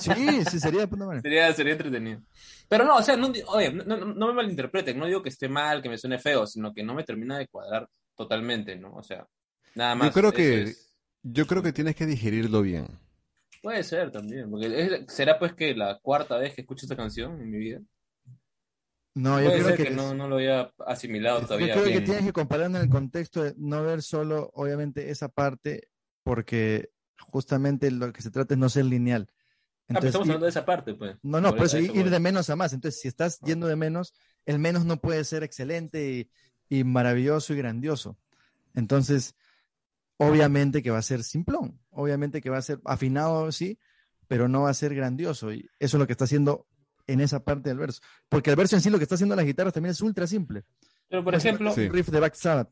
Sí, sí, sería de puta madre. Sería, sería entretenido. Pero no, o sea, no, oye, no, no- no me malinterpreten, no digo que esté mal, que me suene feo, sino que no me termina de cuadrar totalmente, ¿no? O sea, nada más. Yo creo que es. yo creo que tienes que digerirlo bien. Puede ser también, porque es- será pues que la cuarta vez que escucho esta canción en mi vida. No, yo Puede creo ser que, que, no, no lo había asimilado yo todavía creo que bien. tienes que compararlo en el contexto de no ver solo, obviamente, esa parte, porque justamente lo que se trata es no ser lineal. Ah, pero Entonces, estamos y- hablando de esa parte, pues. No, no, por eso, ir de menos a más. Entonces, si estás yendo de menos, el menos no puede ser excelente y, y maravilloso y grandioso. Entonces, obviamente que va a ser simplón, obviamente que va a ser afinado, sí, pero no va a ser grandioso. Y eso es lo que está haciendo en esa parte del verso. Porque el verso en sí, lo que está haciendo las guitarras también es ultra simple. Pero por un ejemplo, riff de Black Sabbath.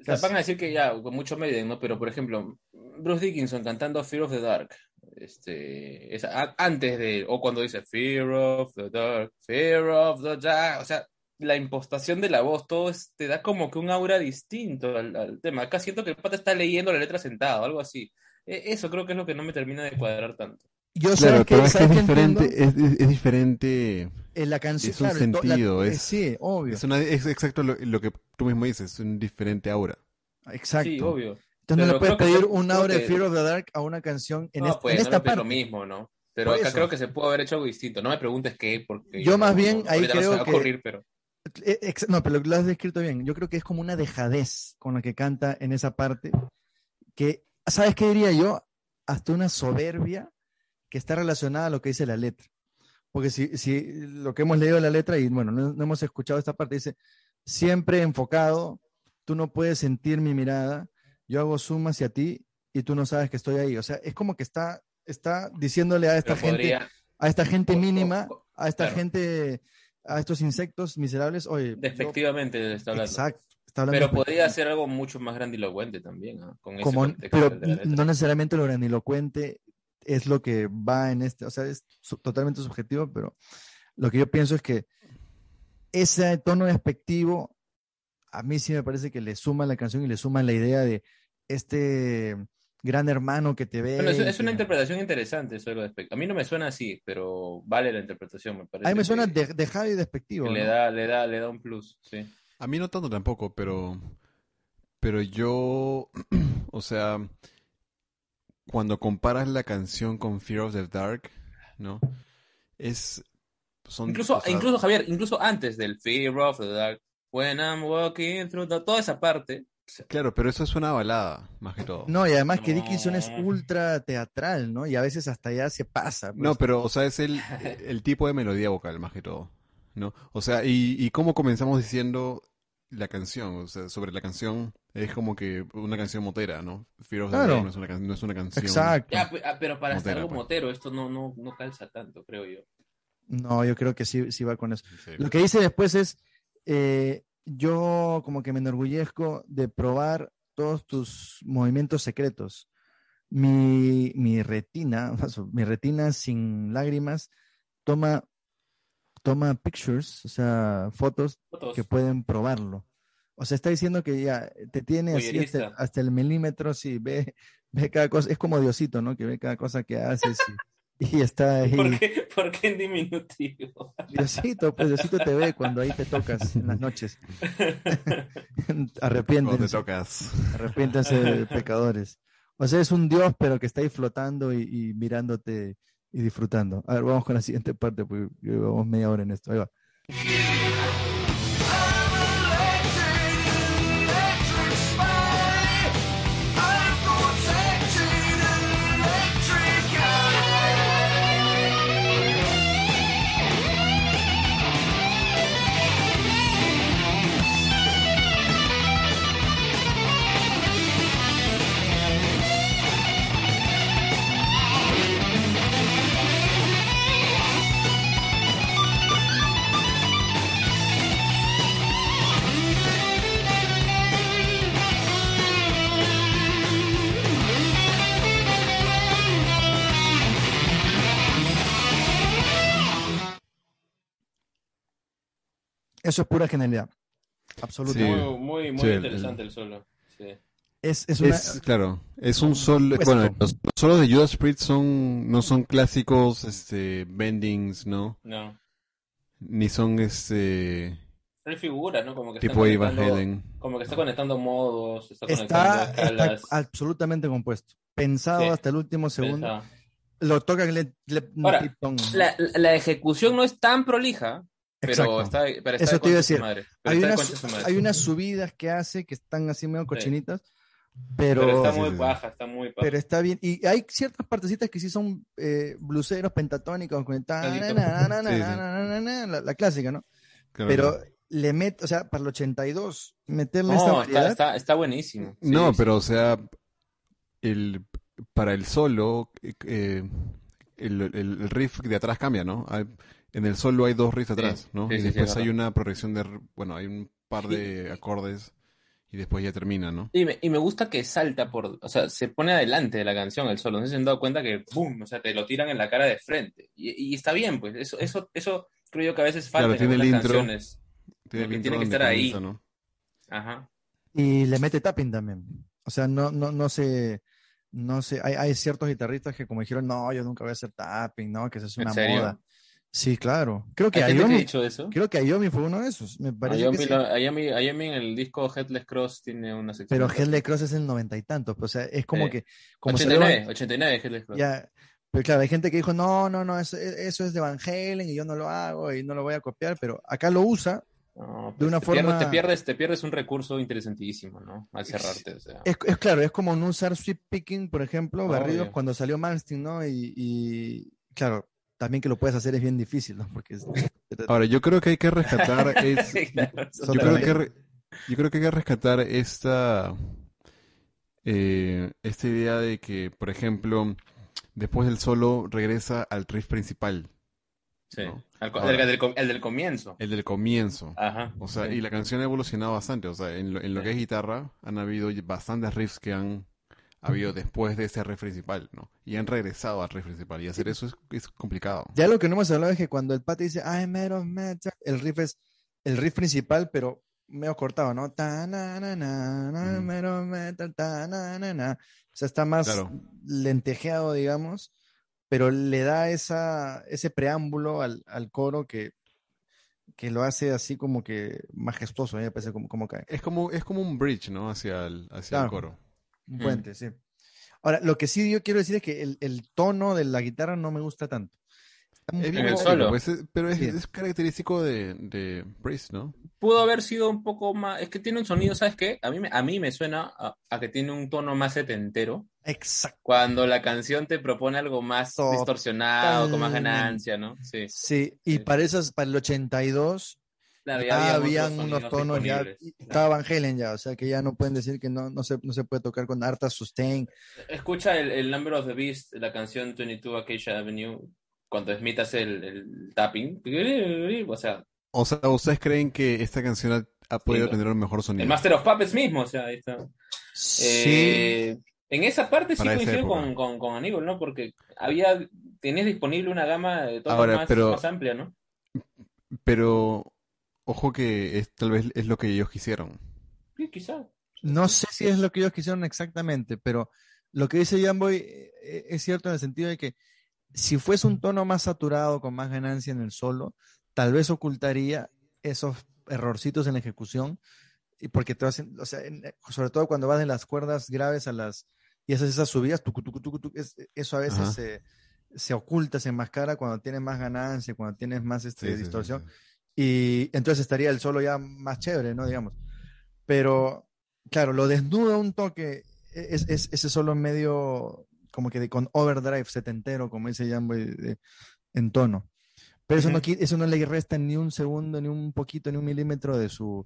O sea, van a decir que ya, con mucho Maiden, ¿no? Pero, por ejemplo, Bruce Dickinson cantando Fear of the Dark, este, es a- antes de, o cuando dice Fear of the Dark, Fear of the Dark, o sea, la impostación de la voz, todo es- te da como que un aura distinto al, al tema. Acá siento que el pata está leyendo la letra sentado, algo así. E- Eso creo que es lo que no me termina de cuadrar tanto. Yo Claro, que, pero es que ¿sabes es diferente, es, es- es diferente, En la canción, es un claro, la- sentido, eh, es- sí, obvio. es, una- es exacto lo, lo que tú mismo dices, es un diferente aura. Exacto. Sí, obvio. Entonces no le puedes pedir se- un creo aura de Fear of the Dark a una canción en, no, esta- pues, en no esta pides parte. lo mismo, ¿no? Pero Por acá eso. creo que se pudo haber hecho algo distinto. No me preguntes qué, porque Yo más no- bien no- ahí no se creo me va a que- ocurrir, pero ex- No, pero lo has descrito bien. Yo creo que es como una dejadez con la que canta en esa parte, que, ¿sabes qué diría yo? Hasta una soberbia que está relacionada a lo que dice la letra. porque si, si lo que hemos leído en la letra, y bueno, no, no hemos escuchado esta parte, dice, siempre enfocado, tú no puedes sentir mi mirada, yo hago zoom hacia ti y tú no sabes que estoy ahí. O sea, es como que está, está diciéndole a esta Pero gente, podría- a esta gente mínima, a esta claro. gente, a estos insectos miserables, oye, yo- Despectivamente está hablando. exacto, está hablando Pero podría ser algo mucho más grandilocuente también, como, pero no necesariamente lo grandilocuente es lo que va en este, o sea, es su- totalmente subjetivo, pero lo que yo pienso es que ese tono despectivo a mí sí me parece que le suma la canción y le suma la idea de este gran hermano que te ve. Bueno, es, una que- interpretación interesante eso de lo despectivo. A mí no me suena así, pero vale la interpretación, me parece. A mí me suena que- de- dejado y despectivo. le da, le da, le da un plus, sí. A mí no tanto tampoco, pero, pero yo, o sea, cuando comparas la canción con Fear of the Dark, ¿no? Es, son, Incluso, o sea, incluso Javier, incluso antes del Fear of the Dark, When I'm walking through the- toda esa parte, claro, pero eso es una balada, más que todo. No, y además que Dickinson es ultra teatral, ¿no? Y a veces hasta ya se pasa. pues. No, pero, o sea, es el, el tipo de melodía vocal, más que todo, ¿no? O sea, y, y cómo comenzamos diciendo la canción, o sea, sobre la canción, es como que una canción motera, ¿no? Fear of the Claro. No es una, no es una canción. Exacto. ya, pe- ah, pero para hacer Motera, algo pues. motero, esto no, no, no calza tanto, creo yo. No, yo creo que sí, sí va con eso. Lo que dice después es, eh, yo como que me enorgullezco de probar todos tus movimientos secretos. Mi, mi retina, mi retina sin lágrimas, toma, toma pictures, o sea, fotos Fotos. que pueden probarlo. O sea, está diciendo que ya te tiene así hasta, hasta el milímetro, sí, ve, ve cada cosa, es como Diosito, ¿no? Que ve cada cosa que haces y, y está ahí. ¿Por qué, ¿Por qué en diminutivo? Diosito, pues Diosito te ve cuando ahí te tocas en las noches. Cuando te Arrepiéntense, tocas. arrepiéntense pecadores. O sea, es un Dios, pero que está ahí flotando y, y mirándote y disfrutando. A ver, vamos con la siguiente parte, porque llevamos media hora en esto. Ahí va. Eso es pura genialidad. Absoluta. Sí. Muy, muy, muy Sí, interesante el solo. Sí. Es, es una, Es, claro, es un solo, Puesto. bueno, los, los solos de Judas Priest son, no son clásicos, este, bendings, ¿no? No. Ni son, este, Hay figuras, ¿no? Como que está tipo Van conectando- Halen. Como que está conectando modos, está conectando está, está escalas. absolutamente compuesto. Pensado Sí. hasta el último segundo. Pensado. Lo toca Glenn, Ahora, la ejecución no es tan prolija, pero Exacto. está, pero está Eso de te iba a decir. madre. Hay, de unas, madre. hay unas subidas que hace que están así medio cochinitas, Pero pero, está Sí, muy sí, sí. baja, está muy baja. pero está bien. Y hay ciertas partecitas que sí son eh, bluseros pentatónicos con Sí, sí. la, clásica, ¿no? Claro, Pero le met, o sea, para el 82, meterle esta No, variedad, está, está, está buenísimo. Sí, No, sí. pero o sea, el, para el solo, eh, el, el- el riff de atrás cambia, ¿no? Hay- en el solo hay dos riffs atrás, ¿no? sí, y después es hay verdad. una progresión de, bueno, hay un par de acordes y después ya termina, ¿no? Y me, y me gusta que salta por, o sea, se pone adelante de la canción el solo. No sé si se han dado cuenta que, ¡boom! O sea, te lo tiran en la cara de frente. Y, y está bien, pues. Eso, eso, eso creo yo que a veces falta Claro, en tiene el algunas intro. canciones. Tiene, que tiene que estar ahí. comienza, ¿no? Ajá. y le mete tapping también. O sea, no, no, no sé, no sé, hay, hay ciertos guitarristas que como dijeron, no, yo nunca voy a hacer tapping, no, que eso es ¿En una moda. Sí, claro. Creo que ¿Hay gente que ha Ayomi, dicho eso? creo que Ayomi fue uno de esos. Me parece que Ayomi, sí. Ayomi- Ayomi en el disco Headless Cross tiene una sección. Pero Hell Cross es el noventa y tantos. O sea, es como que, como salió 89, 89 Headless Cross. Ya, pero claro, hay gente que dijo, no, no, no, eso, eso es de Van Halen y yo no lo hago y no lo voy a copiar, pero acá lo usa. No, de una te pierdes- forma- te pierdes, te pierdes un recurso interesantísimo, ¿no? Al cerrarte, o sea. Es, es claro, es como no usar sweep picking, por ejemplo, Obvio. barridos cuando salió Malmsteen, ¿no? Y, y, claro, también que lo puedes hacer es bien difícil, ¿no? Porque es- Ahora, yo creo que hay que rescatar es, Claro, es yo creo que re- yo creo que hay que rescatar esta eh, esta idea de que, por ejemplo, después del solo regresa al riff principal, Sí. ¿no? Al co- Ahora. el, del, com- el del comienzo. el del comienzo. Ajá. O sea, sí. y la canción ha evolucionado bastante. O sea, en lo, en lo que es guitarra, han habido bastantes riffs que han habido después de ese riff principal, ¿no? Y han regresado al riff principal. Y hacer eso es, es complicado. Ya lo que no hemos hablado es que cuando el pata dice I'm metal, el riff es el riff principal, pero medio cortado, ¿no? Ta, na, na, na, na, of metal, ta, na, na, na. O sea, está más Claro. lentejeado, digamos, pero le da esa, ese preámbulo al, al coro que, que lo hace así como que majestuoso, me parece como, como cae. Es como, es como un bridge, ¿no? Hacia el, hacia Claro. el coro. Un Mm. puente, sí. Ahora, lo que sí yo quiero decir es que el, el tono de la guitarra no me gusta tanto. Es En bien solo. pues, es- pero es, Sí. es característico de, de Priest, ¿no? Pudo haber sido un poco más. Es que tiene un sonido, ¿sabes qué? A mí, me- a mí me suena a, a que tiene un tono más setentero. Exacto. Cuando la canción te propone algo más Totalmente. distorsionado, con más ganancia, ¿no? Sí. Sí, y Sí. para esas, para el 82, Claro, ya ya habían unos tonos ya, Claro. estaba Van Halen ya, o sea que ya no pueden decir que no, no se, no se puede tocar con harta sustain. Escucha el, el Number of the Beast, la canción 22 Acacia Avenue, cuando Smith hace el, el tapping. O sea, O sea, ¿ustedes creen que esta canción ha, ha podido Sí, tener un mejor el sonido? Master of Puppets mismo, o sea, ahí está. Sí, Eh, en esa parte sí Para coincido con, con, con Aníbal, ¿no? Porque había, tenías disponible una gama de tonos Ahora, más, pero- más amplia, ¿no? Pero, ojo que es, tal vez es lo que ellos quisieron. Sí, quizá. no sé si es lo que ellos quisieron exactamente, pero lo que dice Jamboy eh, es cierto en el sentido de que si fuese un tono más saturado, con más ganancia en el solo, tal vez ocultaría esos errorcitos en la ejecución, y porque te hacen, o sea, en- sobre todo cuando vas de las cuerdas graves a las, y haces esas subidas, tucu, tucu, tucu, tucu, es- eso a veces se, se oculta, se enmascara cuando tienes más ganancia, cuando tienes más este, Sí, sí, sí, distorsión, sí. Y entonces estaría el solo ya más chévere, ¿no? Digamos. Pero, claro, lo desnuda un toque, e, es, es- ese solo medio, como que de- con overdrive setentero, como dice Jamboy, de- en tono. Pero eso, no, Ujú. qui- eso no le resta ni un segundo, ni un poquito, ni un milímetro de su,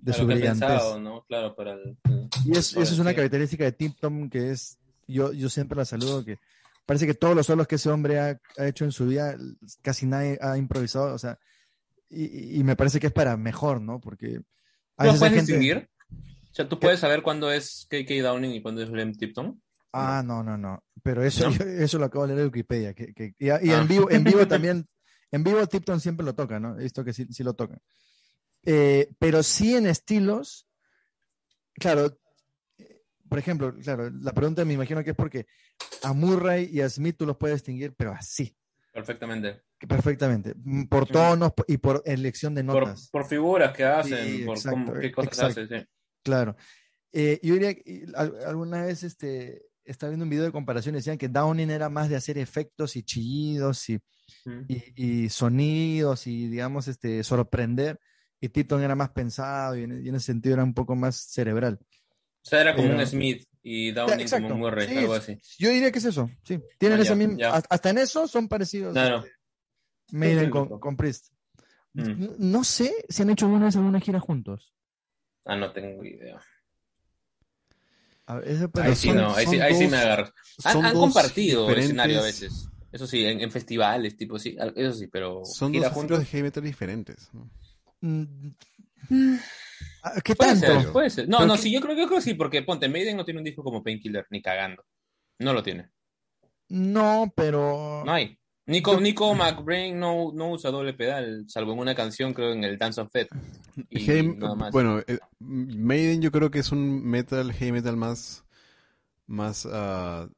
de A su brillantez. pensado, ¿no? Claro, para el... el- Y es- eso es una característica de Tip Tom que es, yo, yo siempre la saludo, que parece que todos los solos que ese hombre ha, ha hecho en su vida, casi nadie ha improvisado, o sea, y, y me parece que es para mejor, ¿no? Porque a ¿Tú puedes gente... distinguir? O sea, ¿tú puedes saber cuándo es KK Downing y cuándo es Lem Tipton? Ah, no, no, no. Pero eso, ¿No? yo- eso lo acabo de leer en Wikipedia. Que, que- y y Ah. en vivo, en vivo también, en vivo Tipton siempre lo toca, ¿no? He visto que sí, sí lo toca. Eh, pero sí en estilos, claro, eh, por ejemplo, claro, la pregunta me imagino que es porque a Murray y a Smith tú los puedes distinguir, pero así, Perfectamente. Perfectamente, mm, por tonos y por elección de notas. por figuras que hacen, Sí, por exacto, cómo- qué cosas exacto. hacen, sí. Claro. Eh, yo diría que al- alguna vez este, estaba viendo un video de comparación y decían que Downing era más de hacer efectos y chillidos y, Mm. y, y sonidos y, digamos, este, sorprender. Y Tipton era más pensado y en, y en ese sentido era un poco más cerebral. O sea, era como Pero- un Smith y Downing Exacto. como Murray, Sí, algo así. Yo diría que es eso, sí. Tienen Ah, ya, ya. hasta- hasta en eso son parecidos. Claro. este, Maiden sí, con, con Priest. Mm. No sé si han hecho alguna vez alguna gira juntos. Ah, no tengo idea. A ver, ese- Ahí sí, son- no, ahí sí, me agarras. Han, compartido diferentes- escenario a veces. Eso sí, en, en festivales, tipo, sí, eso sí, pero Son gira dos estilos de heavy metal diferentes. ¿no? Mm, ¿Qué Puede tanto? ser, puede ser. No, no, sí, yo creo, yo creo que sí, porque ponte, Maiden no tiene un disco como Painkiller, ni cagando. No lo tiene. No, pero. No hay. Nico, Nico McBrain no, no usa doble pedal, salvo en una canción, creo, en el Dance of Fed. Y Heavy- nada más. bueno, eh, Maiden yo creo que es un metal, heavy metal más, más ah,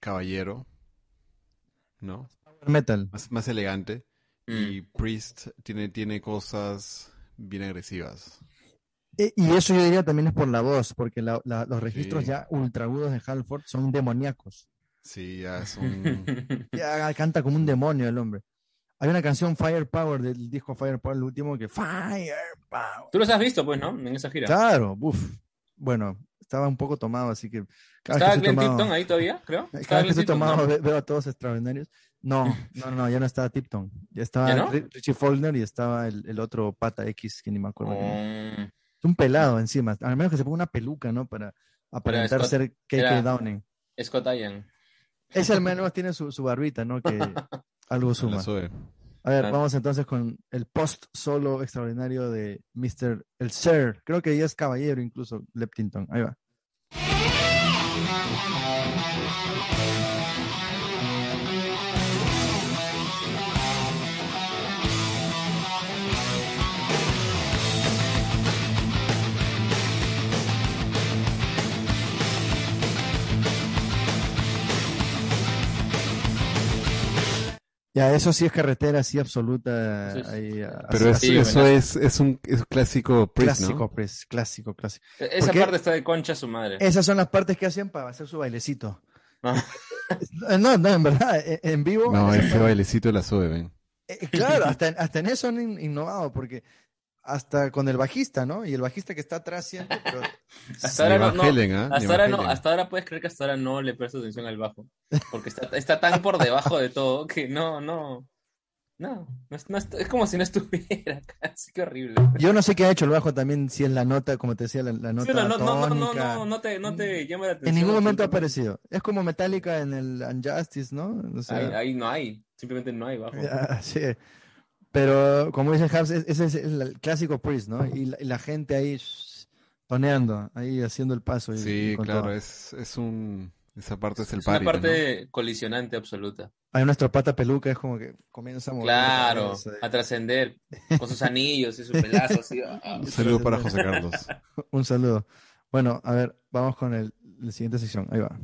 caballero, ¿no? Metal. Más, más elegante. Mm. Y Priest tiene, tiene cosas bien agresivas. E- Y eso yo diría también es por la voz, porque la- la- los registros Sí. ya ultra agudos de Halford son demoníacos. Sí, ya es un... Ya canta como un demonio el hombre. Hay una canción Firepower del disco Firepower, el último, que Firepower. Tú los has visto, pues, ¿no? En esa gira. Claro, uff. Bueno, estaba un poco tomado, así que ¿Estaba Glenn tomado, Tipton ahí todavía, creo? cada ¿Estaba vez que estoy Tipton, tomado no? ve- veo a todos extraordinarios. No, no, no, ya no estaba Tipton. Ya estaba ¿Ya no? Ri- Richie Faulkner y estaba el, el otro pata X, que ni me acuerdo. Es un pelado encima. Al menos que se ponga una peluca, ¿no? Para aparentar Scott ser KK era- Downing. Scott Ian. Ese al menos tiene su, su barbita, ¿no? Que algo suma. A ver, Claro. vamos entonces con el post solo extraordinario de Mr. El Sir. Creo que ya es caballero incluso, Leptington. Ahí va. Ya, eso sí es carretera, sí absoluta. Ahí, Pero es- así- Sí, eso es, es un es clásico Priest, clásico, ¿no? clásico, clásico. E- Esa parte está de concha su madre. Esas son las partes que hacen para hacer su bailecito. Ah. No, no, en verdad, eh, en vivo. No, ese bailecito la sube, ven. eh, claro, hasta, en- hasta en eso han in- innovado, porque hasta con el bajista, ¿no? Y el bajista que está atrás siempre, pero- Hasta Ni ahora no, Van no, Halen, ¿ah? Hasta ahora no, Halen. hasta ahora puedes creer que hasta ahora no le presto atención al bajo. Porque está, está tan por debajo de todo que no, no. No, no es, no es- es como si no estuviera casi, qué horrible. Yo no sé qué ha hecho el bajo también, si es la nota, como te decía, la, la nota Sí, no, no, no, no, no, no, no te, no te llama la atención. En ningún momento ha aparecido. Es como Metallica en el Unjustice, ¿no? O sea, Ahí, ahí no hay, simplemente no hay bajo. ya, sí. Pero como dice Habs, es- ese es el clásico Priest, ¿no? Y la, y la gente ahí shh, toneando, ahí haciendo el paso. y- Sí, claro, es, es un... Esa parte es el Es una parte colisionante absoluta. Ahí nuestra pata peluca es como que comienza a mover la Claro, a trascender con sus anillos y su pelazo así. ah. Un saludo para José Carlos. Un saludo. Bueno, a ver, vamos con el, la siguiente sección. Ahí va.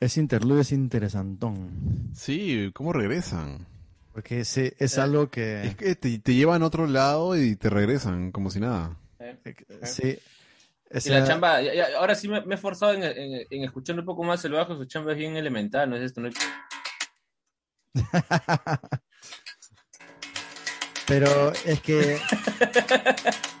Ese interludio es interesantón. Sí, ¿cómo regresan? Porque ese es algo que. Es que te, te llevan a otro lado y te regresan como si nada. Eh. Sí. Y la chamba, ya- ya- ahora sí me, me he forzado en, en- en escuchar un poco más el bajo, su chamba es bien elemental, no es esto, no es- Pero es que.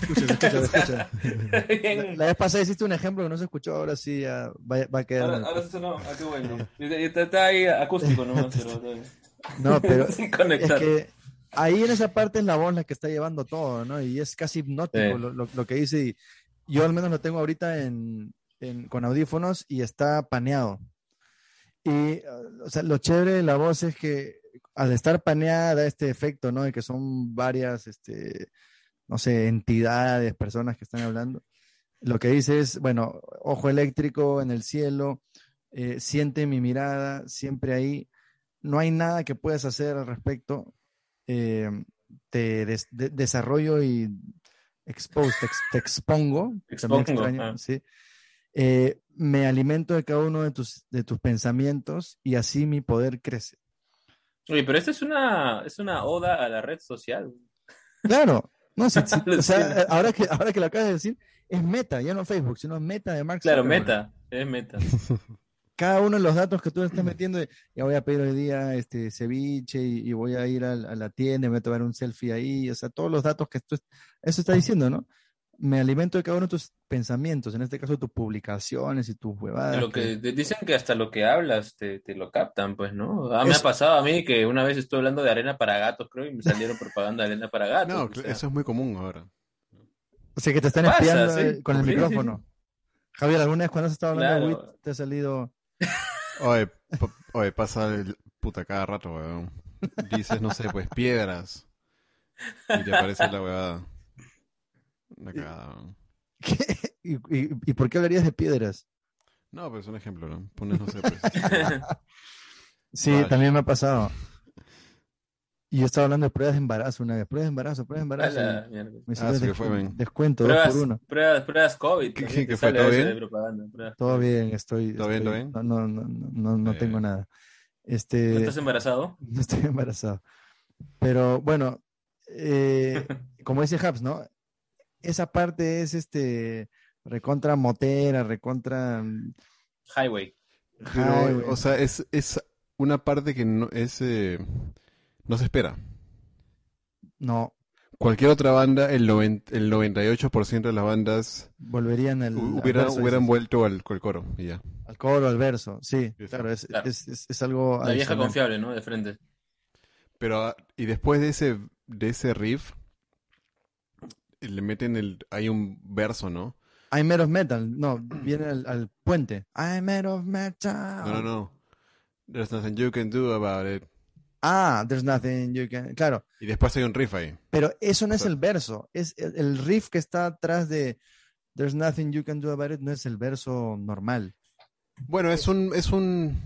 Escucha, se escucha, se escucha. La, vez pasada hiciste un ejemplo que no se escuchó, ahora sí ya va, va a quedar. Ahora, ahora sí no, ah, qué bueno. Y- y Está, está ahí acústico nomás, pero No, pero sin es que ahí en esa parte es la voz la que está llevando todo, ¿no? Y es casi hipnótico Sí. lo, lo- lo que dice. Y yo al menos lo tengo ahorita en, en- con audífonos y está paneado. Y, o sea, lo chévere de la voz es que al estar paneada da este efecto, ¿no? De que son varias, este, no sé, entidades, personas que están hablando. Lo que dice es, bueno, ojo eléctrico en el cielo, eh, siente mi mirada, siempre ahí. No hay nada que puedas hacer al respecto. Eh, te des- de- desarrollo y expose, te, ex- te expongo. Extraño, ah. ¿sí? Eh, me alimento de cada uno de tus, de tus pensamientos y así mi poder crece. Oye, pero esta es una, es una oda a la red social. Claro, no, sí, sí, o sea, ahora que, ahora que lo acabas de decir, es meta, ya no Facebook, sino meta de Mark Claro, meta, es meta. Cada uno de los datos que tú estás metiendo, ya voy a pedir hoy día este ceviche y, y voy a ir a, la tienda y me voy a tomar un selfie ahí, o sea, todos los datos que tú, eso está diciendo, ¿no? Me alimento de cada uno de tus pensamientos, en este caso tus publicaciones y tus huevadas. Lo que dicen que hasta lo que hablas te, te lo captan, pues, ¿no? Ah, me Es- ha pasado a mí que una vez estuve hablando de arena para gatos, creo, y me salieron propaganda de arena para gatos. No, o sea. eso es muy común ahora. O sea, que te están Pasa, espiando sí. eh, con el Sí, sí, micrófono. Javier, ¿alguna vez cuando has estado hablando de. WIT te ha salido... Oye, oye, pasa el puta cada rato, weón. Dices, no sé, pues piedras. Y te aparece la huevada. Una cagada. ¿Qué? ¿Y, y, y por qué hablarías de piedras? No, pues un ejemplo, ¿no? Pones, no sé, pues. Sí, Vale. también me ha pasado. Y yo estaba hablando de pruebas de embarazo una vez. Pruebas de embarazo, pruebas de embarazo. la y mierda. me Ah, descu- fue, men. descuento, dos Pruebas, por uno. pruebas, pruebas COVID. ¿Qué- qué fue? ¿Todo bien? pruebas Todo bien, estoy. ¿Todo bien, todo bien? No, no, no, no, no Ya, tengo nada. Este, ¿No estás embarazado? no estoy embarazado. Pero bueno, eh, como dice Habs, ¿no? Esa parte es este recontra motera, recontra mm, Highway. Pero, highway. o sea, es, es una parte que no es eh, no se espera. no, Cualquier otra banda, el, noven- el 98% de las bandas volverían al, hu- al hubieran, verso, hubieran vuelto al, al coro y ya. al coro, al verso, sí, claro, es, Claro. es, es- es algo La vieja confiable, ¿no? De frente. Pero, ah, y después de ese, de ese riff, le meten el, hay un verso, ¿no? I'm made of metal, no, viene al, al puente. I'm made of metal. No, no, no. There's nothing you can do about it. Ah, there's nothing you can. Claro, Y después hay un riff ahí. pero eso no O es el verso, es el, el riff que está atrás de There's nothing you can do about it, no es el verso normal. Bueno, es un, es un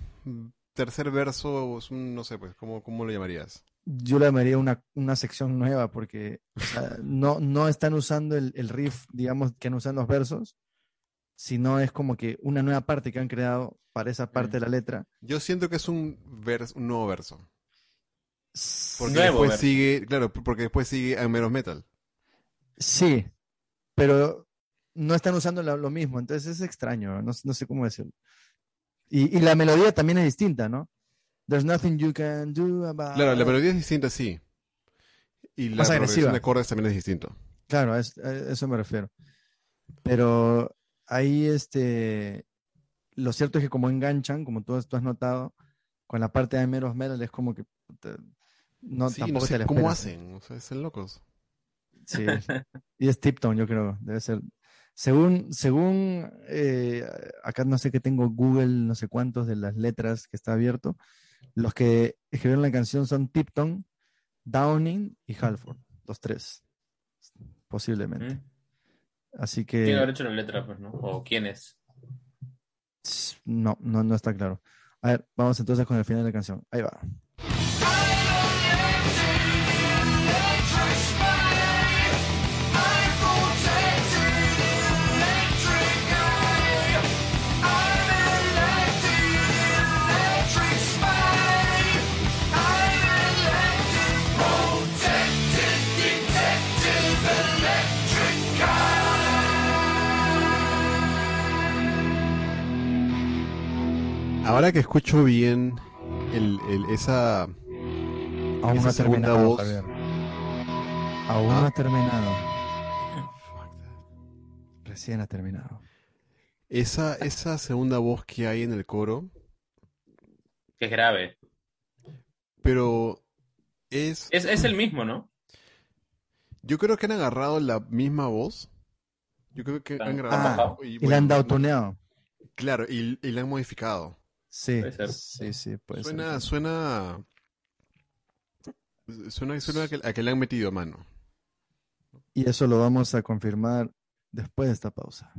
tercer verso, es un, no sé, pues, ¿cómo, cómo lo llamarías? Yo le llamaría una, una sección nueva porque o sea, no, no están usando el, el riff, digamos, que han usado en los versos, sino es como que una nueva parte que han creado para esa parte de la letra. Yo siento que es un, vers, un nuevo verso. Porque Nuevo después verso. sigue, claro, porque después sigue a menos metal. Sí, pero no están usando la- lo mismo, entonces es extraño, no, no sé cómo decirlo. Y, y la melodía también es distinta, ¿no? There's nothing you can do about Claro, la it. melodía es distinta, sí. Y la Más progresión agresiva. de acordes también es distinto. Claro, a es- a eso me refiero. Pero ahí, este, lo cierto es que como enganchan, como tú, tú has notado, con la parte de Meros Metal es como que puta, no, sí, no tampoco sé te la cómo esperas. hacen, o sea, son locos. Sí. Y es Tipton, yo creo, debe ser. Según, según eh, acá no sé que tengo Google, no sé cuántos de las letras que está abierto, los que escribieron la canción son Tipton, Downing y Halford, los tres, posiblemente. ¿Mm? Así ¿Quién que habrá hecho la letra, pues, no? ¿O quién es? no, no, no está claro. A ver, vamos entonces con el final de la canción. Ahí va. Ahora que escucho bien el, el- esa, Aún segunda terminado, voz. Javier. Aún Ah. no ha terminado. Recién ha terminado. esa, esa segunda voz que hay en el coro, Que es grave. pero es, Es, es el mismo, ¿no? yo creo que han agarrado la misma voz. Yo creo que Ah, han grabado. y bueno, le han tuneado. Claro, y, y la han modificado. Sí, Puede ser. sí, sí, puede ser. Suena, suena, suena, suena a que, a que le han metido mano. Y eso lo vamos a confirmar después de esta pausa.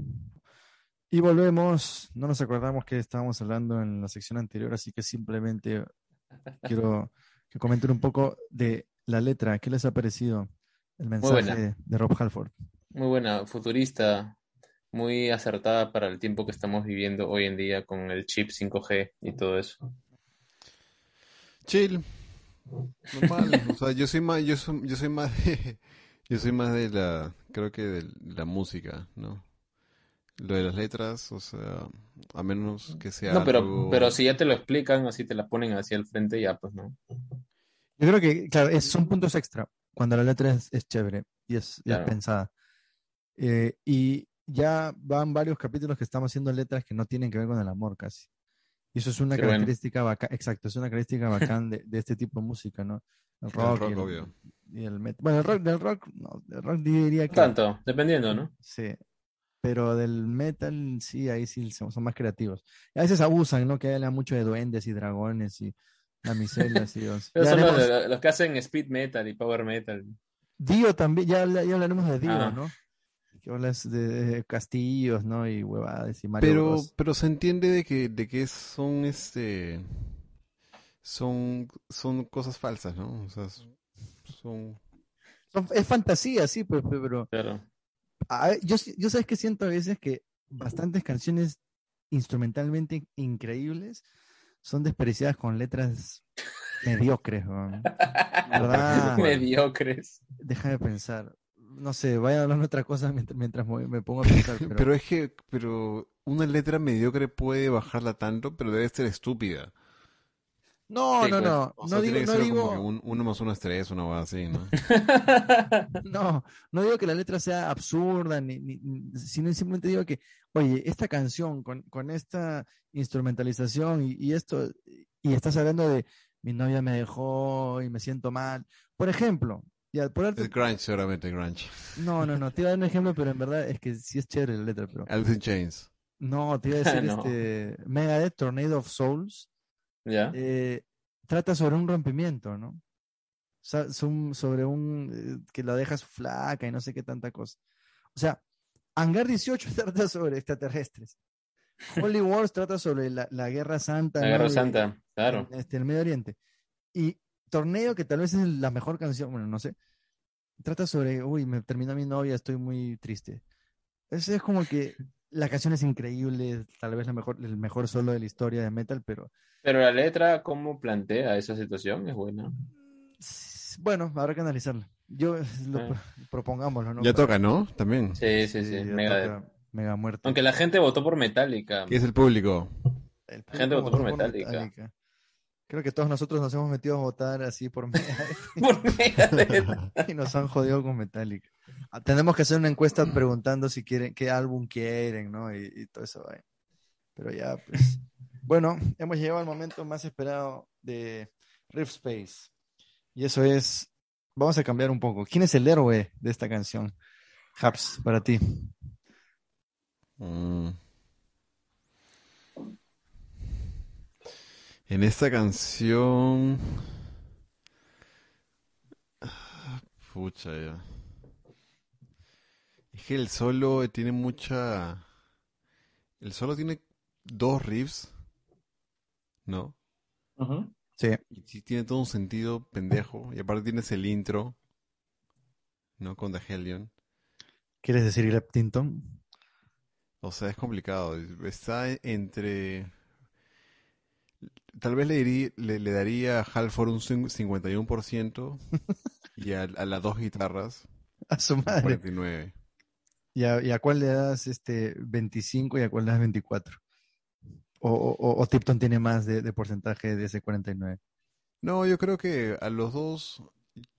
Y volvemos. No nos acordamos que estábamos hablando en la sección anterior, así que simplemente quiero que comenten un poco de la letra. ¿Qué les ha parecido el mensaje de Rob Halford? Muy buena, futurista, muy acertada para el tiempo que estamos viviendo hoy en día con el chip 5G y todo eso. Chill. Normal. O sea, yo soy más, yo soy, yo soy más de, yo soy más de la, creo que de la música, ¿no? Lo de las letras, o sea, a menos que sea No, pero, algo- pero si ya te lo explican, así te la ponen hacia el frente, ya pues no. Yo creo que, claro, es- son puntos extra cuando la letra es, es chévere y es, y es Claro. pensada. Eh, y ya van varios capítulos que estamos haciendo letras que no tienen que ver con el amor casi. Y eso es una Qué bueno. característica bacán, exacto, es una característica bacán de, de este tipo de música, ¿no? El el rock, rock, y el, obvio. y el metal. Bueno, el rock, del rock, no, del rock diría que tanto, dependiendo, ¿no? sí. Pero del metal, sí, ahí sí son, más creativos. Y a veces abusan, ¿no? Que hablan mucho de duendes y dragones y damiselas y... Pero ya son los, haremos- de- los que hacen speed metal y power metal. Dio también, ya, ya hablaremos de Dio, Ah. ¿no? Que hablas de, de castillos, ¿no? Y huevadas y Mario Pero, Bros. pero se entiende de que, de que son este, son, son cosas falsas, ¿no? O sea, es- son... Es fantasía, sí, pues, pues, pero Claro. a yo, yo sabes que siento a veces que bastantes canciones instrumentalmente increíbles son despreciadas con letras mediocres. ¿Verdad? Mediocres. Deja de pensar. No sé, vaya hablando otra cosa mientras, mientras me, me pongo a pensar. Pero, Pero es que, pero una letra mediocre puede bajarla tanto, pero debe ser estúpida. no, Sí, no, pues, no. O sea, No digo, que no digo, un, uno más uno es tres, una cosa así, ¿no? no, no digo que la letra sea absurda, ni, ni- ni- sino simplemente digo que, oye, esta canción con, con esta instrumentalización y, y esto, y estás hablando de mi novia me dejó y me siento mal. Por ejemplo, ya, por Es grunge, seguramente grunge. no, no, no, te iba a dar un ejemplo, pero en verdad es que sí es chévere la letra, pero Alice in Chains. no, te iba a decir No. este Megadeth, Tornado of Souls, ¿Ya? eh, trata sobre un rompimiento, ¿no? O sea, son sobre un eh, que la dejas flaca y no sé qué tanta cosa. O sea, Hangar 18 trata sobre extraterrestres. Holy Wars trata sobre la, la guerra santa. La ¿no? Guerra Santa, claro. en este, el Medio Oriente. Y Torneo, que tal vez es la mejor canción, bueno, no sé, trata sobre, uy, me terminó mi novia, estoy muy triste. Ese es como que la canción es increíble, tal vez la mejor, el mejor solo de la historia de metal, pero Pero la letra, ¿cómo plantea esa situación? Es buena. bueno, habrá que analizarla. Yo lo Ah. pro- propongámoslo, ¿no? Ya Para- toca, ¿no? También. Sí, sí, sí. ya Megadeth. toca mega muerte. Aunque la gente votó por Metallica. ¿Qué es el público? El la gente público votó por Metallica. Creo que todos nosotros nos hemos metido a votar así por Megadeth. Y nos han jodido con Metallica. Ah, Tenemos que hacer una encuesta preguntando si quieren, qué álbum quieren, ¿no? Y, y todo eso. vaina. Pero ya, pues. Bueno, hemos llegado al momento más esperado de Rift Space. Y eso es. Vamos a cambiar un poco. ¿Quién es el héroe de esta canción? Haps, para ti. Mm. En esta canción. Ah, Pucha, ya. Es que el solo tiene mucha. El solo tiene dos riffs, ¿no? Sí. Y sí tiene todo un sentido pendejo. Y aparte tienes el intro, ¿no? Con The Hellion. ¿Quieres decir Greg Tinton? O sea, es complicado. Está entre. Tal vez le, diría- le, le daría a Halford un cin- 51% y a, a las dos guitarras A su un madre. 49%. ¿Y a, y a cuál le das este 25 y a cuál le das 24? O, o, o- o Tipton tiene más de, de porcentaje de ese 49. No, yo creo que a los dos.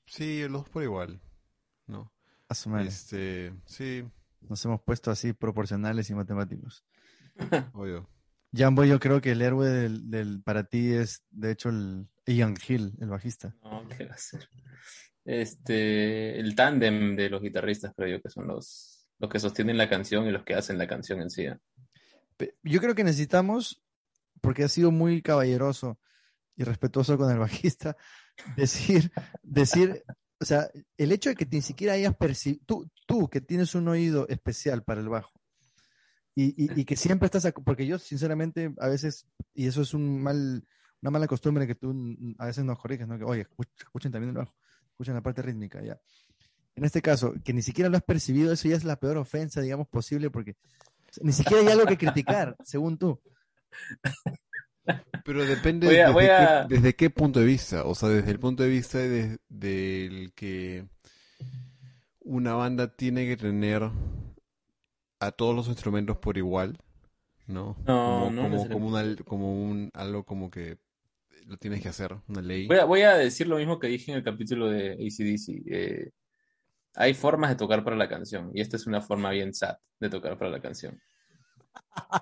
Sí, a los dos por igual. ¿No? A su madre. Este. Sí, Nos hemos puesto así proporcionales y matemáticos. obvio. Jambo, yo creo que el héroe del, del- para ti es, de hecho, el Ian Hill, el bajista. No, ¿qué va a ser? Este, el tándem de los guitarristas, creo yo, que son los, los que sostienen la canción y los que hacen la canción en sí. ¿eh? Yo creo que necesitamos, porque ha sido muy caballeroso y respetuoso con el bajista, decir, decir, o sea, el hecho de que ni siquiera hayas percibido, tú, tú que tienes un oído especial para el bajo, y, y- y que siempre estás, ac- porque yo sinceramente a veces, y eso es un mal, una mala costumbre que tú a veces nos corriges, ¿no? Que, oye, escuch- escuchen también el bajo, escuchen la parte rítmica, ya. En este caso, que ni siquiera lo has percibido, eso ya es la peor ofensa, digamos, posible, porque ni siquiera hay algo que criticar, según tú. Pero depende Voy a- desde, voy qué, a- desde qué punto de vista. O sea, desde el punto de vista de- del que una banda tiene que tener a todos los instrumentos por igual, ¿no? No, como, no como, como, una- como un algo como que lo tienes que hacer, una ley. Voy a, voy a decir lo mismo que dije en el capítulo de AC/DC. eh, hay formas de tocar para la canción y esta es una forma bien sad de tocar para la canción.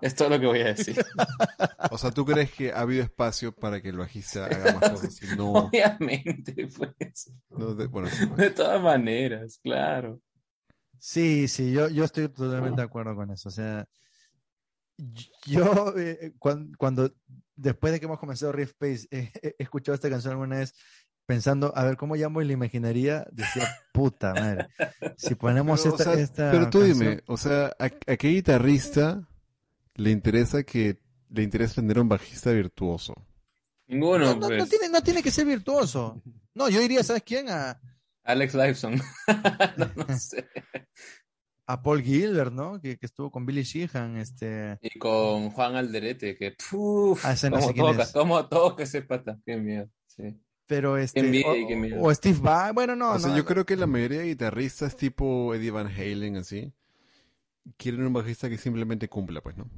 Es todo lo que voy a decir. O sea, ¿tú crees que ha habido espacio para que el bajista haga más cosas? No, Obviamente, pues. no de- bueno, sí, pues. De todas maneras, claro. Sí, sí, yo, yo estoy totalmente de acuerdo con eso. O sea, yo eh, cuan- cuando, después de que hemos comenzado Riff Space, eh, he escuchado esta canción alguna vez pensando, a ver, ¿cómo llamo y la imaginaría? Decía, puta madre, si ponemos Pero, o esta, sea, esta pero tú canción- dime, o sea, ¿a, a qué guitarrista le interesa que le interesa tener un bajista virtuoso? Ninguno, No, no, no pues. tiene, no tiene que ser virtuoso. No, yo iría, ¿sabes quién? A, Alex Lifeson. no, no sé. A Paul Gilbert, ¿no? Que, que estuvo con Billy Sheehan, este... Y con Juan Alderete, que puf, Ah, ese no cómo sé toca, es. cómo toca ese pata. Qué miedo. Sí. Pero este... o, qué miedo. o Steve Vai, bueno, no, o sea, no, yo creo que la mayoría de guitarristas tipo Eddie Van Halen, así, quieren un bajista que simplemente cumpla, pues, ¿no?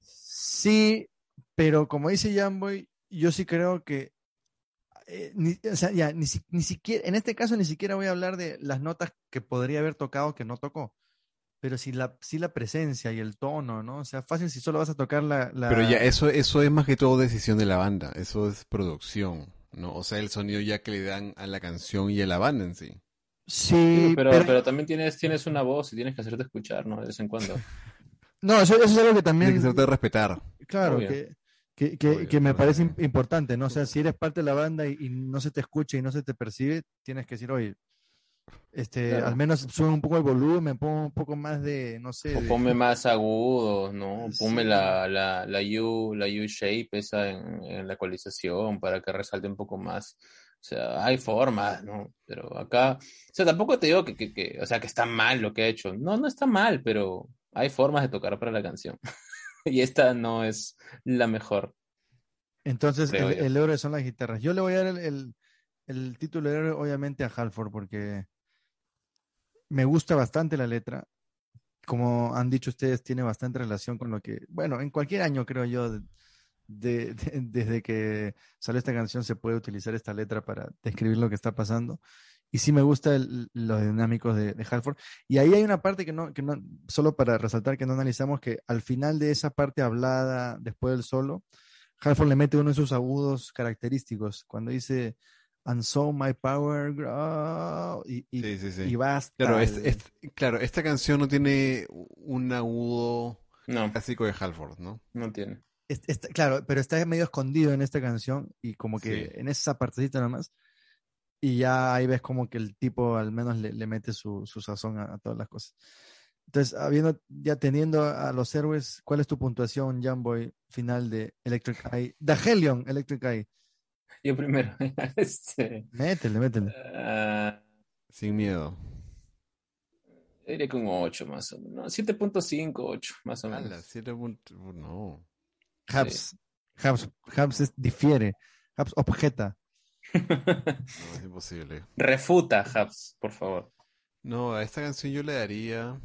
Sí, pero como dice Jamboy, yo sí creo que, eh, ni, o sea, ya, ni, si- ni siquiera, en este caso ni siquiera voy a hablar de las notas que podría haber tocado que no tocó, pero sí la, sí la presencia y el tono, ¿no? O sea, fácil si solo vas a tocar la... la- Pero ya eso, eso es más que todo decisión de la banda, eso es producción, ¿no? O sea, el sonido ya que le dan a la canción y a la banda en sí. Sí, pero, pero, pero también tienes, tienes una voz y tienes que hacerte escuchar, ¿no? De vez en cuando. no, eso, eso es algo que también, que serte respetar. claro, Obvio. que, que, que, Obvio, que me parece im- importante, ¿no? O sea, si eres parte de la banda y, y no se te escucha y no se te percibe, tienes que decir, oye, este, Claro. al menos sube un poco el volumen, pon un poco más de, no sé, O de- ponme más agudo, ¿no? Ponme Sí. la, la, la U, la U shape esa en, en la ecualización para que resalte un poco más. O sea, hay formas, ¿no? Pero acá, o sea, tampoco te digo que, que, que, o sea, que está mal lo que ha hecho. No, no está mal, pero hay formas de tocar para la canción. y esta no es la mejor. Entonces, el, el héroe son las guitarras. Yo le voy a dar el, el- el título de héroe, obviamente, a Halford, porque me gusta bastante la letra. Como han dicho ustedes, tiene bastante relación con lo que, bueno, en cualquier año, creo yo, de- de- de- desde que salió esta canción, se puede utilizar esta letra para describir lo que está pasando. Y sí me gusta el- los dinámicos de, de Halford. Y ahí hay una parte que no, que no, solo para resaltar que no analizamos, que al final de esa parte hablada, después del solo, Halford le mete uno de sus agudos característicos, cuando dice, and so my power grow, y, y, Sí, sí, sí. y va hasta Claro, el- es- es- claro, esta canción no tiene un agudo No, clásico de Halford, ¿no? no tiene. es- claro, pero está medio escondido en esta canción, y como que Sí. en esa partecita nomás, y ya ahí ves como que el tipo al menos le, le mete su, su sazón a, a todas las cosas. Entonces, habiendo, ya teniendo a los héroes, ¿cuál es tu puntuación, Jamboy, final de Electric Eye? The Helion Electric Eye. Yo primero. este, Métele, métele. ah, Sin miedo. que un 8 más o menos. 7.5, 8 más o menos. siete punto- No. Habs, Habs, Habs es- difiere, Habs objeta. No, es imposible. Refuta, Habs, por favor. No, a esta canción yo le daría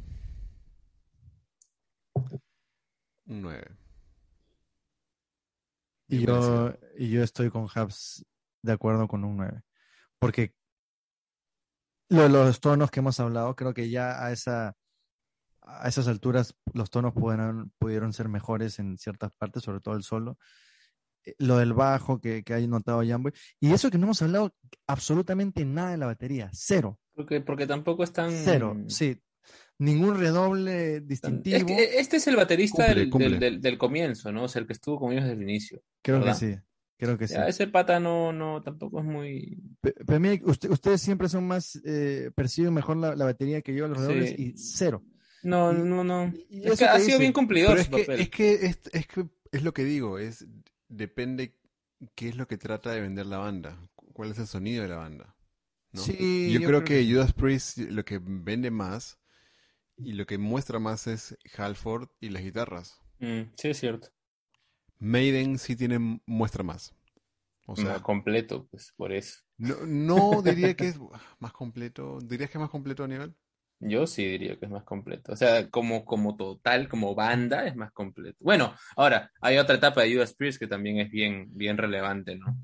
un 9. Y yo, y yo estoy con Habs de acuerdo con un 9. Porque lo los tonos que hemos hablado, creo que ya a esa a esas alturas los tonos pudieron, pudieron ser mejores en ciertas partes, sobre todo el solo. Eh, Lo del bajo que, que hay notado Jamboy. Y eso que no hemos hablado absolutamente nada de la batería. Cero. Porque, porque tampoco es tan. Cero. Sí. Ningún redoble distintivo. Es que este es el baterista Cumple, del, cumple. del, del- del comienzo, ¿no? O sea, el que estuvo conmigo desde el inicio. Creo que sí. Creo que sí. Ya, ese pata no, no, tampoco es muy. Pe- Pero mire, usted- ustedes siempre son más, eh, perciben mejor la, la batería que yo, los redobles, Sí. y cero. No, no, no. y Es eso que ha sido dice- bien cumplidor Pero es su que, papel. es que es, es que es lo que digo, es depende qué es lo que trata de vender la banda, cu- cuál es el sonido de la banda. ¿no? Sí, yo, yo creo creo que que- Judas Priest lo que vende más y lo que muestra más es Halford y las guitarras. Mm, sí, es cierto. Maiden sí tiene muestra más. O sea, Más completo, pues, por eso. no, no diría que es más completo, dirías que es más completo a nivel. Yo sí diría que es más completo. O sea, como, como total, como banda, es más completo. Bueno, ahora, hay otra etapa de Judas Priest que también es bien, bien relevante, ¿no?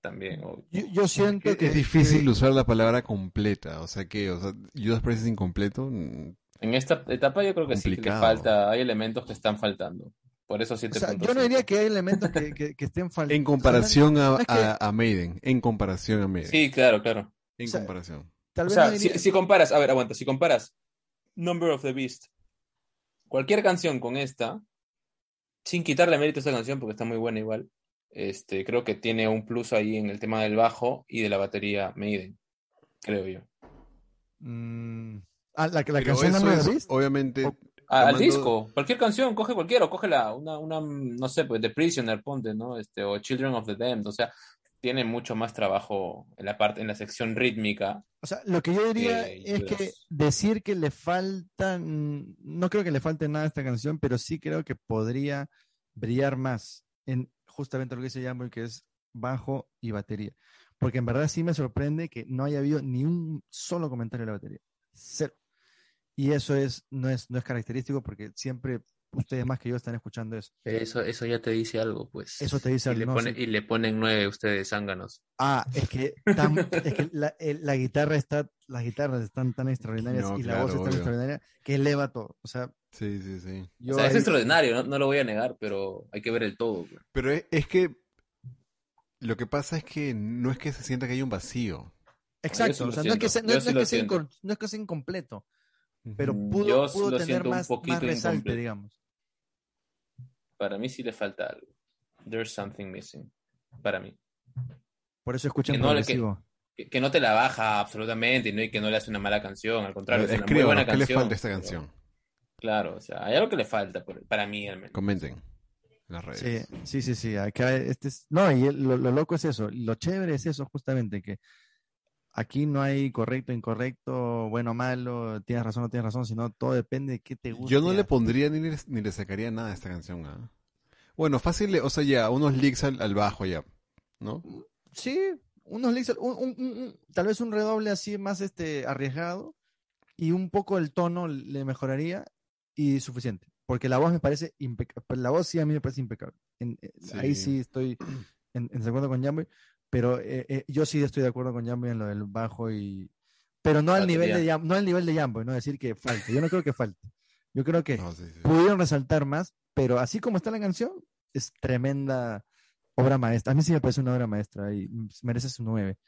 También. o- Yo, yo siento Es, que es difícil que- usar la palabra completa, o sea que, o sea, Judas Priest es incompleto. mm, En esta etapa yo creo que sí que le falta, hay elementos que están faltando. Por eso o sea, 7.5. yo no diría que hay elementos que, que- que estén faltando. En comparación a, a, a Maiden, en comparación a Maiden, Sí, claro, claro. en o sea, comparación. Tal O vez sea, no si, diría- si comparas, a ver, aguanta, si comparas Number of the Beast, cualquier canción con esta, sin quitarle mérito a esta canción, porque está muy buena igual, este, creo que tiene un plus ahí en el tema del bajo y de la batería Maiden, creo yo. Mm, ah, la, canción Number of the Beast. obviamente, O- Ah, al disco, cualquier canción, coge cualquiera, o coge la, una, una, no sé, pues The Prisoner, ponte, ¿no? Este, o Children of the Damned, o sea, tiene mucho más trabajo en la parte, en la sección rítmica. O sea, lo que yo diría es que decir que le falta, no creo que le falte nada a esta canción, pero sí creo que podría brillar más en justamente lo que dice Jamboy, que es bajo y batería. Porque en verdad sí me sorprende que no haya habido ni un solo comentario de la batería. Cero. Y eso es, no es, no es característico porque siempre ustedes más que yo están escuchando eso. Pero eso, eso ya te dice algo, pues. Eso te dice y le, algo, ¿no? pone- Sí. y le ponen nueve ustedes zánganos. Ah, es que, tan- es que la, el- la guitarra está, las guitarras están tan extraordinarias No, y la voz es tan obvio. extraordinaria que eleva todo. O sea, Sí, sí, sí. yo o sea, es extraordinario, no, no lo voy a negar, pero hay que ver el todo. pues. Pero es, es que lo que pasa es que no es que se sienta que hay un vacío. Exacto, o sea, no es que sea, no, sí es que sea siento. incor- no es que sea incompleto, pero pudo, pudo tener más, más resalte, digamos. Para mí sí le falta algo. There's something missing. Para mí. Por eso escuchan Que no le- progresivo. Que, que no te la baja absolutamente y no, y que no le hace una mala canción. Al contrario, es una muy buena ¿qué le canción. falta a esta pero- canción? Claro, o sea, hay algo que le falta, por- para mí al menos. Comenten en las redes. Sí, sí, sí, sí. Acá este es, no, y el- lo, lo loco es eso. Lo chévere es eso, justamente, que aquí no hay correcto, incorrecto, bueno, malo, tienes razón, no tienes razón, sino todo depende de qué te gusta. Yo no le pondría ni le, ni le sacaría nada a esta canción. ¿ah? Bueno, fácil, o sea, ya, unos leaks al, al bajo ya, ¿no? Sí, unos licks, un- un- un- un- tal vez un redoble así más este arriesgado y un poco el tono le mejoraría y suficiente. Porque la voz me parece impecable. La voz sí a mí me parece impecable. En- eh, Ahí Sí. estoy en, en desacuerdo con Jamboy, pero eh, eh, yo sí estoy de acuerdo con Jamboy en lo del bajo y... Pero no al Batería. nivel de no al nivel de Jamboy, no decir que falte. Yo no creo que falte. Yo creo que No, sí, sí. pudieron resaltar más, pero así como está la canción, es tremenda obra maestra. A mí sí me parece una obra maestra y merece su nueve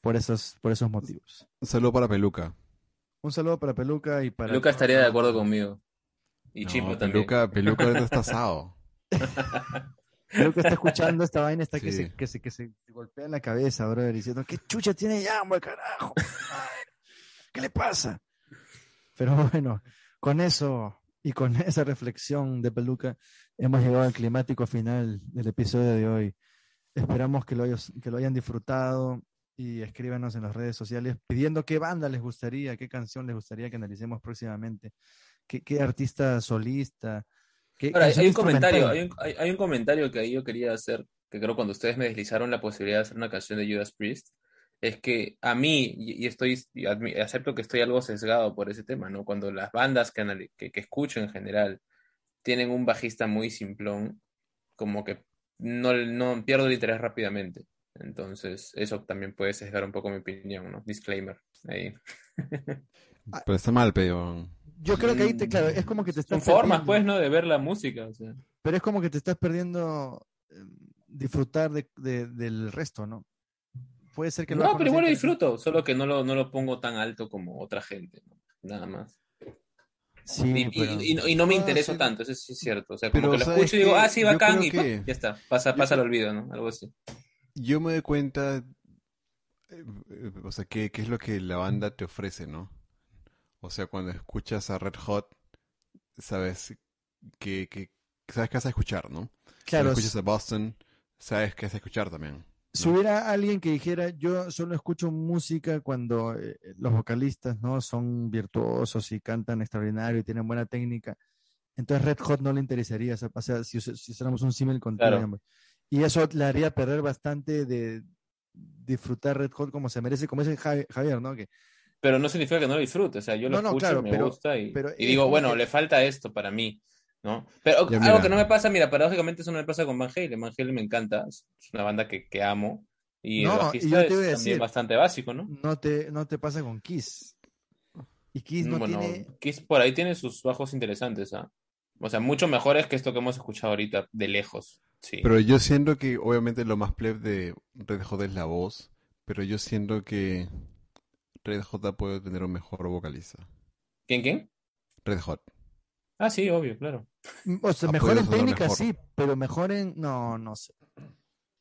por esos, por esos motivos. Un saludo para Peluca. Un saludo para Peluca y para... Luca estaría de acuerdo conmigo. Y No, Chipo también. Peluca, Peluca está asado. Peluca está escuchando esta vaina, está que, se, que, se, que se golpea en la cabeza, brother, diciendo, ¿qué chucha tiene Jamboy, carajo? Ay, ¿Qué le pasa? Pero bueno, con eso y con esa reflexión de Peluca, hemos llegado al climático final del episodio de hoy. Esperamos que lo, hayos- que lo hayan disfrutado y escríbanos en las redes sociales pidiendo qué banda les gustaría, qué canción les gustaría que analicemos próximamente, qué, qué artista solista. Qué Ahora, hay un comentario, hay un, hay, hay un comentario que ahí yo quería hacer, que creo cuando ustedes me deslizaron la posibilidad de hacer una canción de Judas Priest, es que a mí, y, y estoy, y admi- acepto que estoy algo sesgado por ese tema, ¿no? Cuando las bandas que, anali- que, que escucho en general tienen un bajista muy simplón, como que no, no pierdo el interés rápidamente. Entonces, eso también puede sesgar un poco mi opinión, ¿no? Disclaimer. Ahí. Pero está mal, pero... Yo creo que ahí, te, claro, es como que te Son estás formas, perdiendo. pues, ¿no? De ver la música. O sea. Pero es como que te estás perdiendo eh, disfrutar de, de- del resto, ¿no? Puede ser que el No, pero igual lo disfruto, solo que no lo, no lo pongo tan alto como otra gente, ¿no? Nada más. Sí, Y, pero- y no- y no me Ah, intereso sí. tanto, eso sí es cierto. O sea, como Pero, que lo ¿sabes escucho y digo, ah, sí, bacán, y ¡pum! que- ya está, pasa, pasa al olvido, ¿no? Algo así. Yo me doy cuenta, eh, eh, o sea, qué, qué es lo que la banda te ofrece, ¿no? O sea, cuando escuchas a Red Hot, sabes que, que sabes qué vas a escuchar, ¿no? claro, Cuando escuchas a Boston, sabes qué vas a escuchar también. si ¿no? hubiera alguien que dijera, yo solo escucho música cuando eh, los vocalistas no son virtuosos y cantan extraordinario y tienen buena técnica, entonces Red Hot no le interesaría, o sea, si, si hiciéramos un símil con Claro. Y eso le haría perder bastante de disfrutar Red Hot como se merece, como dice Javi- Javier, ¿no? Que Pero no significa que no lo disfrute, o sea, yo lo No, no, escucho, claro, me pero- gusta y, pero y es digo, bueno, que- le falta esto para mí, ¿no? Pero Ya, algo mira. que no me pasa, mira, paradójicamente eso no me pasa con Van Halen. Van Halen me encanta, es una banda que, que amo y el No, y bajista yo te es iba a también decir- bastante básico, ¿no? no te, no te pasa con Kiss. Y Kiss no bueno, tiene... Kiss por ahí tiene sus bajos interesantes, ¿ah? O sea, mucho mejores que esto que hemos escuchado ahorita, de lejos. Sí. Pero yo siento que obviamente lo más pleb de Red Hot es la voz, pero yo siento que Red Hot puede tener un mejor vocalista. ¿Quién, quién? Red Hot. Ah, sí, obvio, claro. O sea, Ha mejor en técnica mejor. sí, pero mejor en... No, no sé.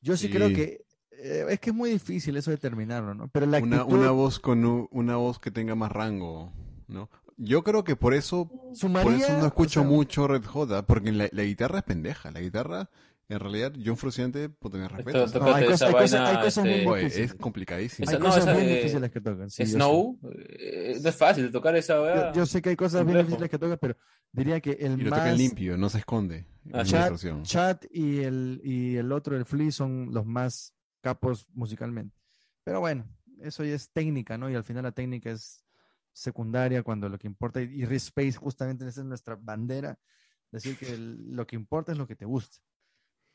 Yo sí, Sí. creo que... eh, es que es muy difícil eso determinarlo, ¿no? Pero la Una, actitud una voz con u- una voz que tenga más rango, ¿no? Yo creo que por eso, por eso no o escucho sea, mucho Red Hot, ¿ah? porque la, la guitarra es pendeja, la guitarra En realidad, John Fruciante, puta, me respeto. esto- No, hay, esa hay, vaina, hay cosas muy este- Oye, difíciles. es complicadísimo. Hay Esa- no, cosas esa bien de- difíciles que tocan. sí. Snow, eh, no es fácil de tocar esa Yo, weá. yo sé que hay cosas bien difíciles que tocan, pero diría que el Y lo más... tocan limpio, no se esconde. Ah, Chat. Chat y el, y el otro, el Flea, son los más capos musicalmente. Pero bueno, eso ya es técnica, ¿no? Y al final la técnica es secundaria cuando lo que importa, y, y Risk Space justamente esa es nuestra bandera, decir que el- lo que importa es lo que te gusta.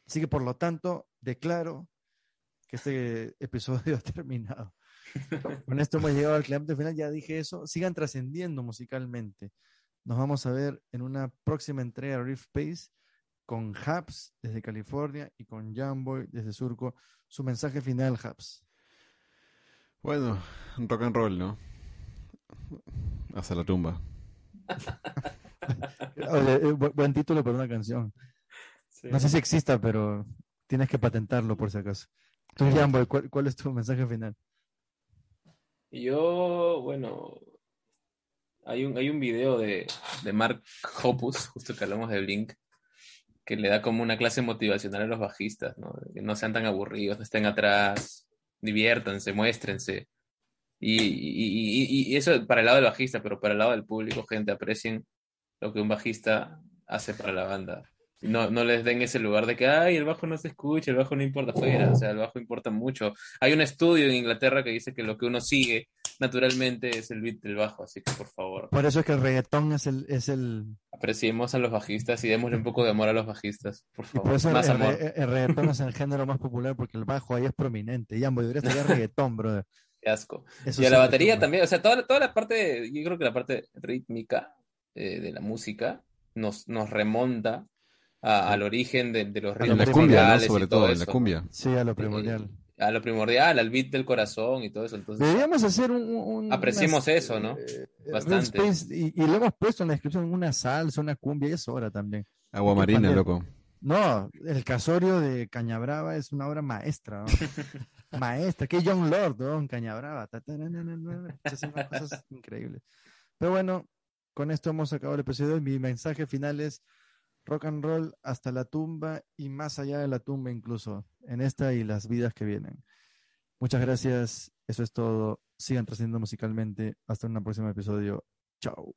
Así que por lo tanto, declaro que este episodio ha terminado. Con esto hemos llegado al cliente final, ya dije eso, sigan trascendiendo musicalmente. Nos vamos a ver en una próxima entrega de Rift Space con Habs desde California y con Jamboy desde Surco. Su mensaje final, Habs. Bueno, rock and roll, ¿no? Hasta la tumba. Eh, bu- buen título para una canción. Sí. No sé si exista, pero tienes que patentarlo por si acaso. Tú, Jamboy, ¿cuál, cuál es tu mensaje final? Yo, bueno, hay un, hay un video de, de Mark Hoppus, justo que hablamos de Blink, que le da como una clase motivacional a los bajistas, ¿no? Que no sean tan aburridos, no estén atrás, diviértanse, muéstrense. Y, y- y- y eso para el lado del bajista, pero para el lado del público, gente, aprecien lo que un bajista hace para la banda. No, no les den ese lugar de que, ay, el bajo no se escucha, el bajo no importa afuera, o sea, el bajo importa mucho. Hay un estudio en Inglaterra que dice que lo que uno sigue naturalmente es el beat del bajo, así que por favor, Por eso es que el reggaetón es el, es el, apreciemos a los bajistas y démosle un poco de amor a los bajistas, por y por favor, eso el, más el amor. re- el reggaetón es el género más popular porque el bajo ahí es prominente. Jamboy, debería estudiar reggaetón, brother. Qué asco. Eso Y a la te batería también, o sea, toda, toda la parte, yo creo que la parte rítmica eh, de la música nos, nos remonta a- al origen de, de los A lo En la ritmos cumbia, ¿no? y Sobre todo todo, en la cumbia. Sí, a lo primordial. eh, a lo primordial, al beat del corazón y todo eso. Entonces, Deberíamos hacer un... un- Apreciemos unas, eso, ¿no? eh, Bastante. Real Space, y, y lo hemos puesto en la descripción una salsa, una cumbia, y es hora también. Agua marina, loco. No, el casorio de Cañabrava es una obra maestra. ¿no? maestra, que John Lord, ¿no? en Cañabrava. Hacen cosas increíbles. Pero bueno, con esto hemos acabado el episodio. Mi mensaje final es rock and roll hasta la tumba y más allá de la tumba incluso, en esta y las vidas que vienen. Muchas gracias. Eso es todo. Sigan trascendiendo musicalmente. Hasta un próximo episodio. Chao.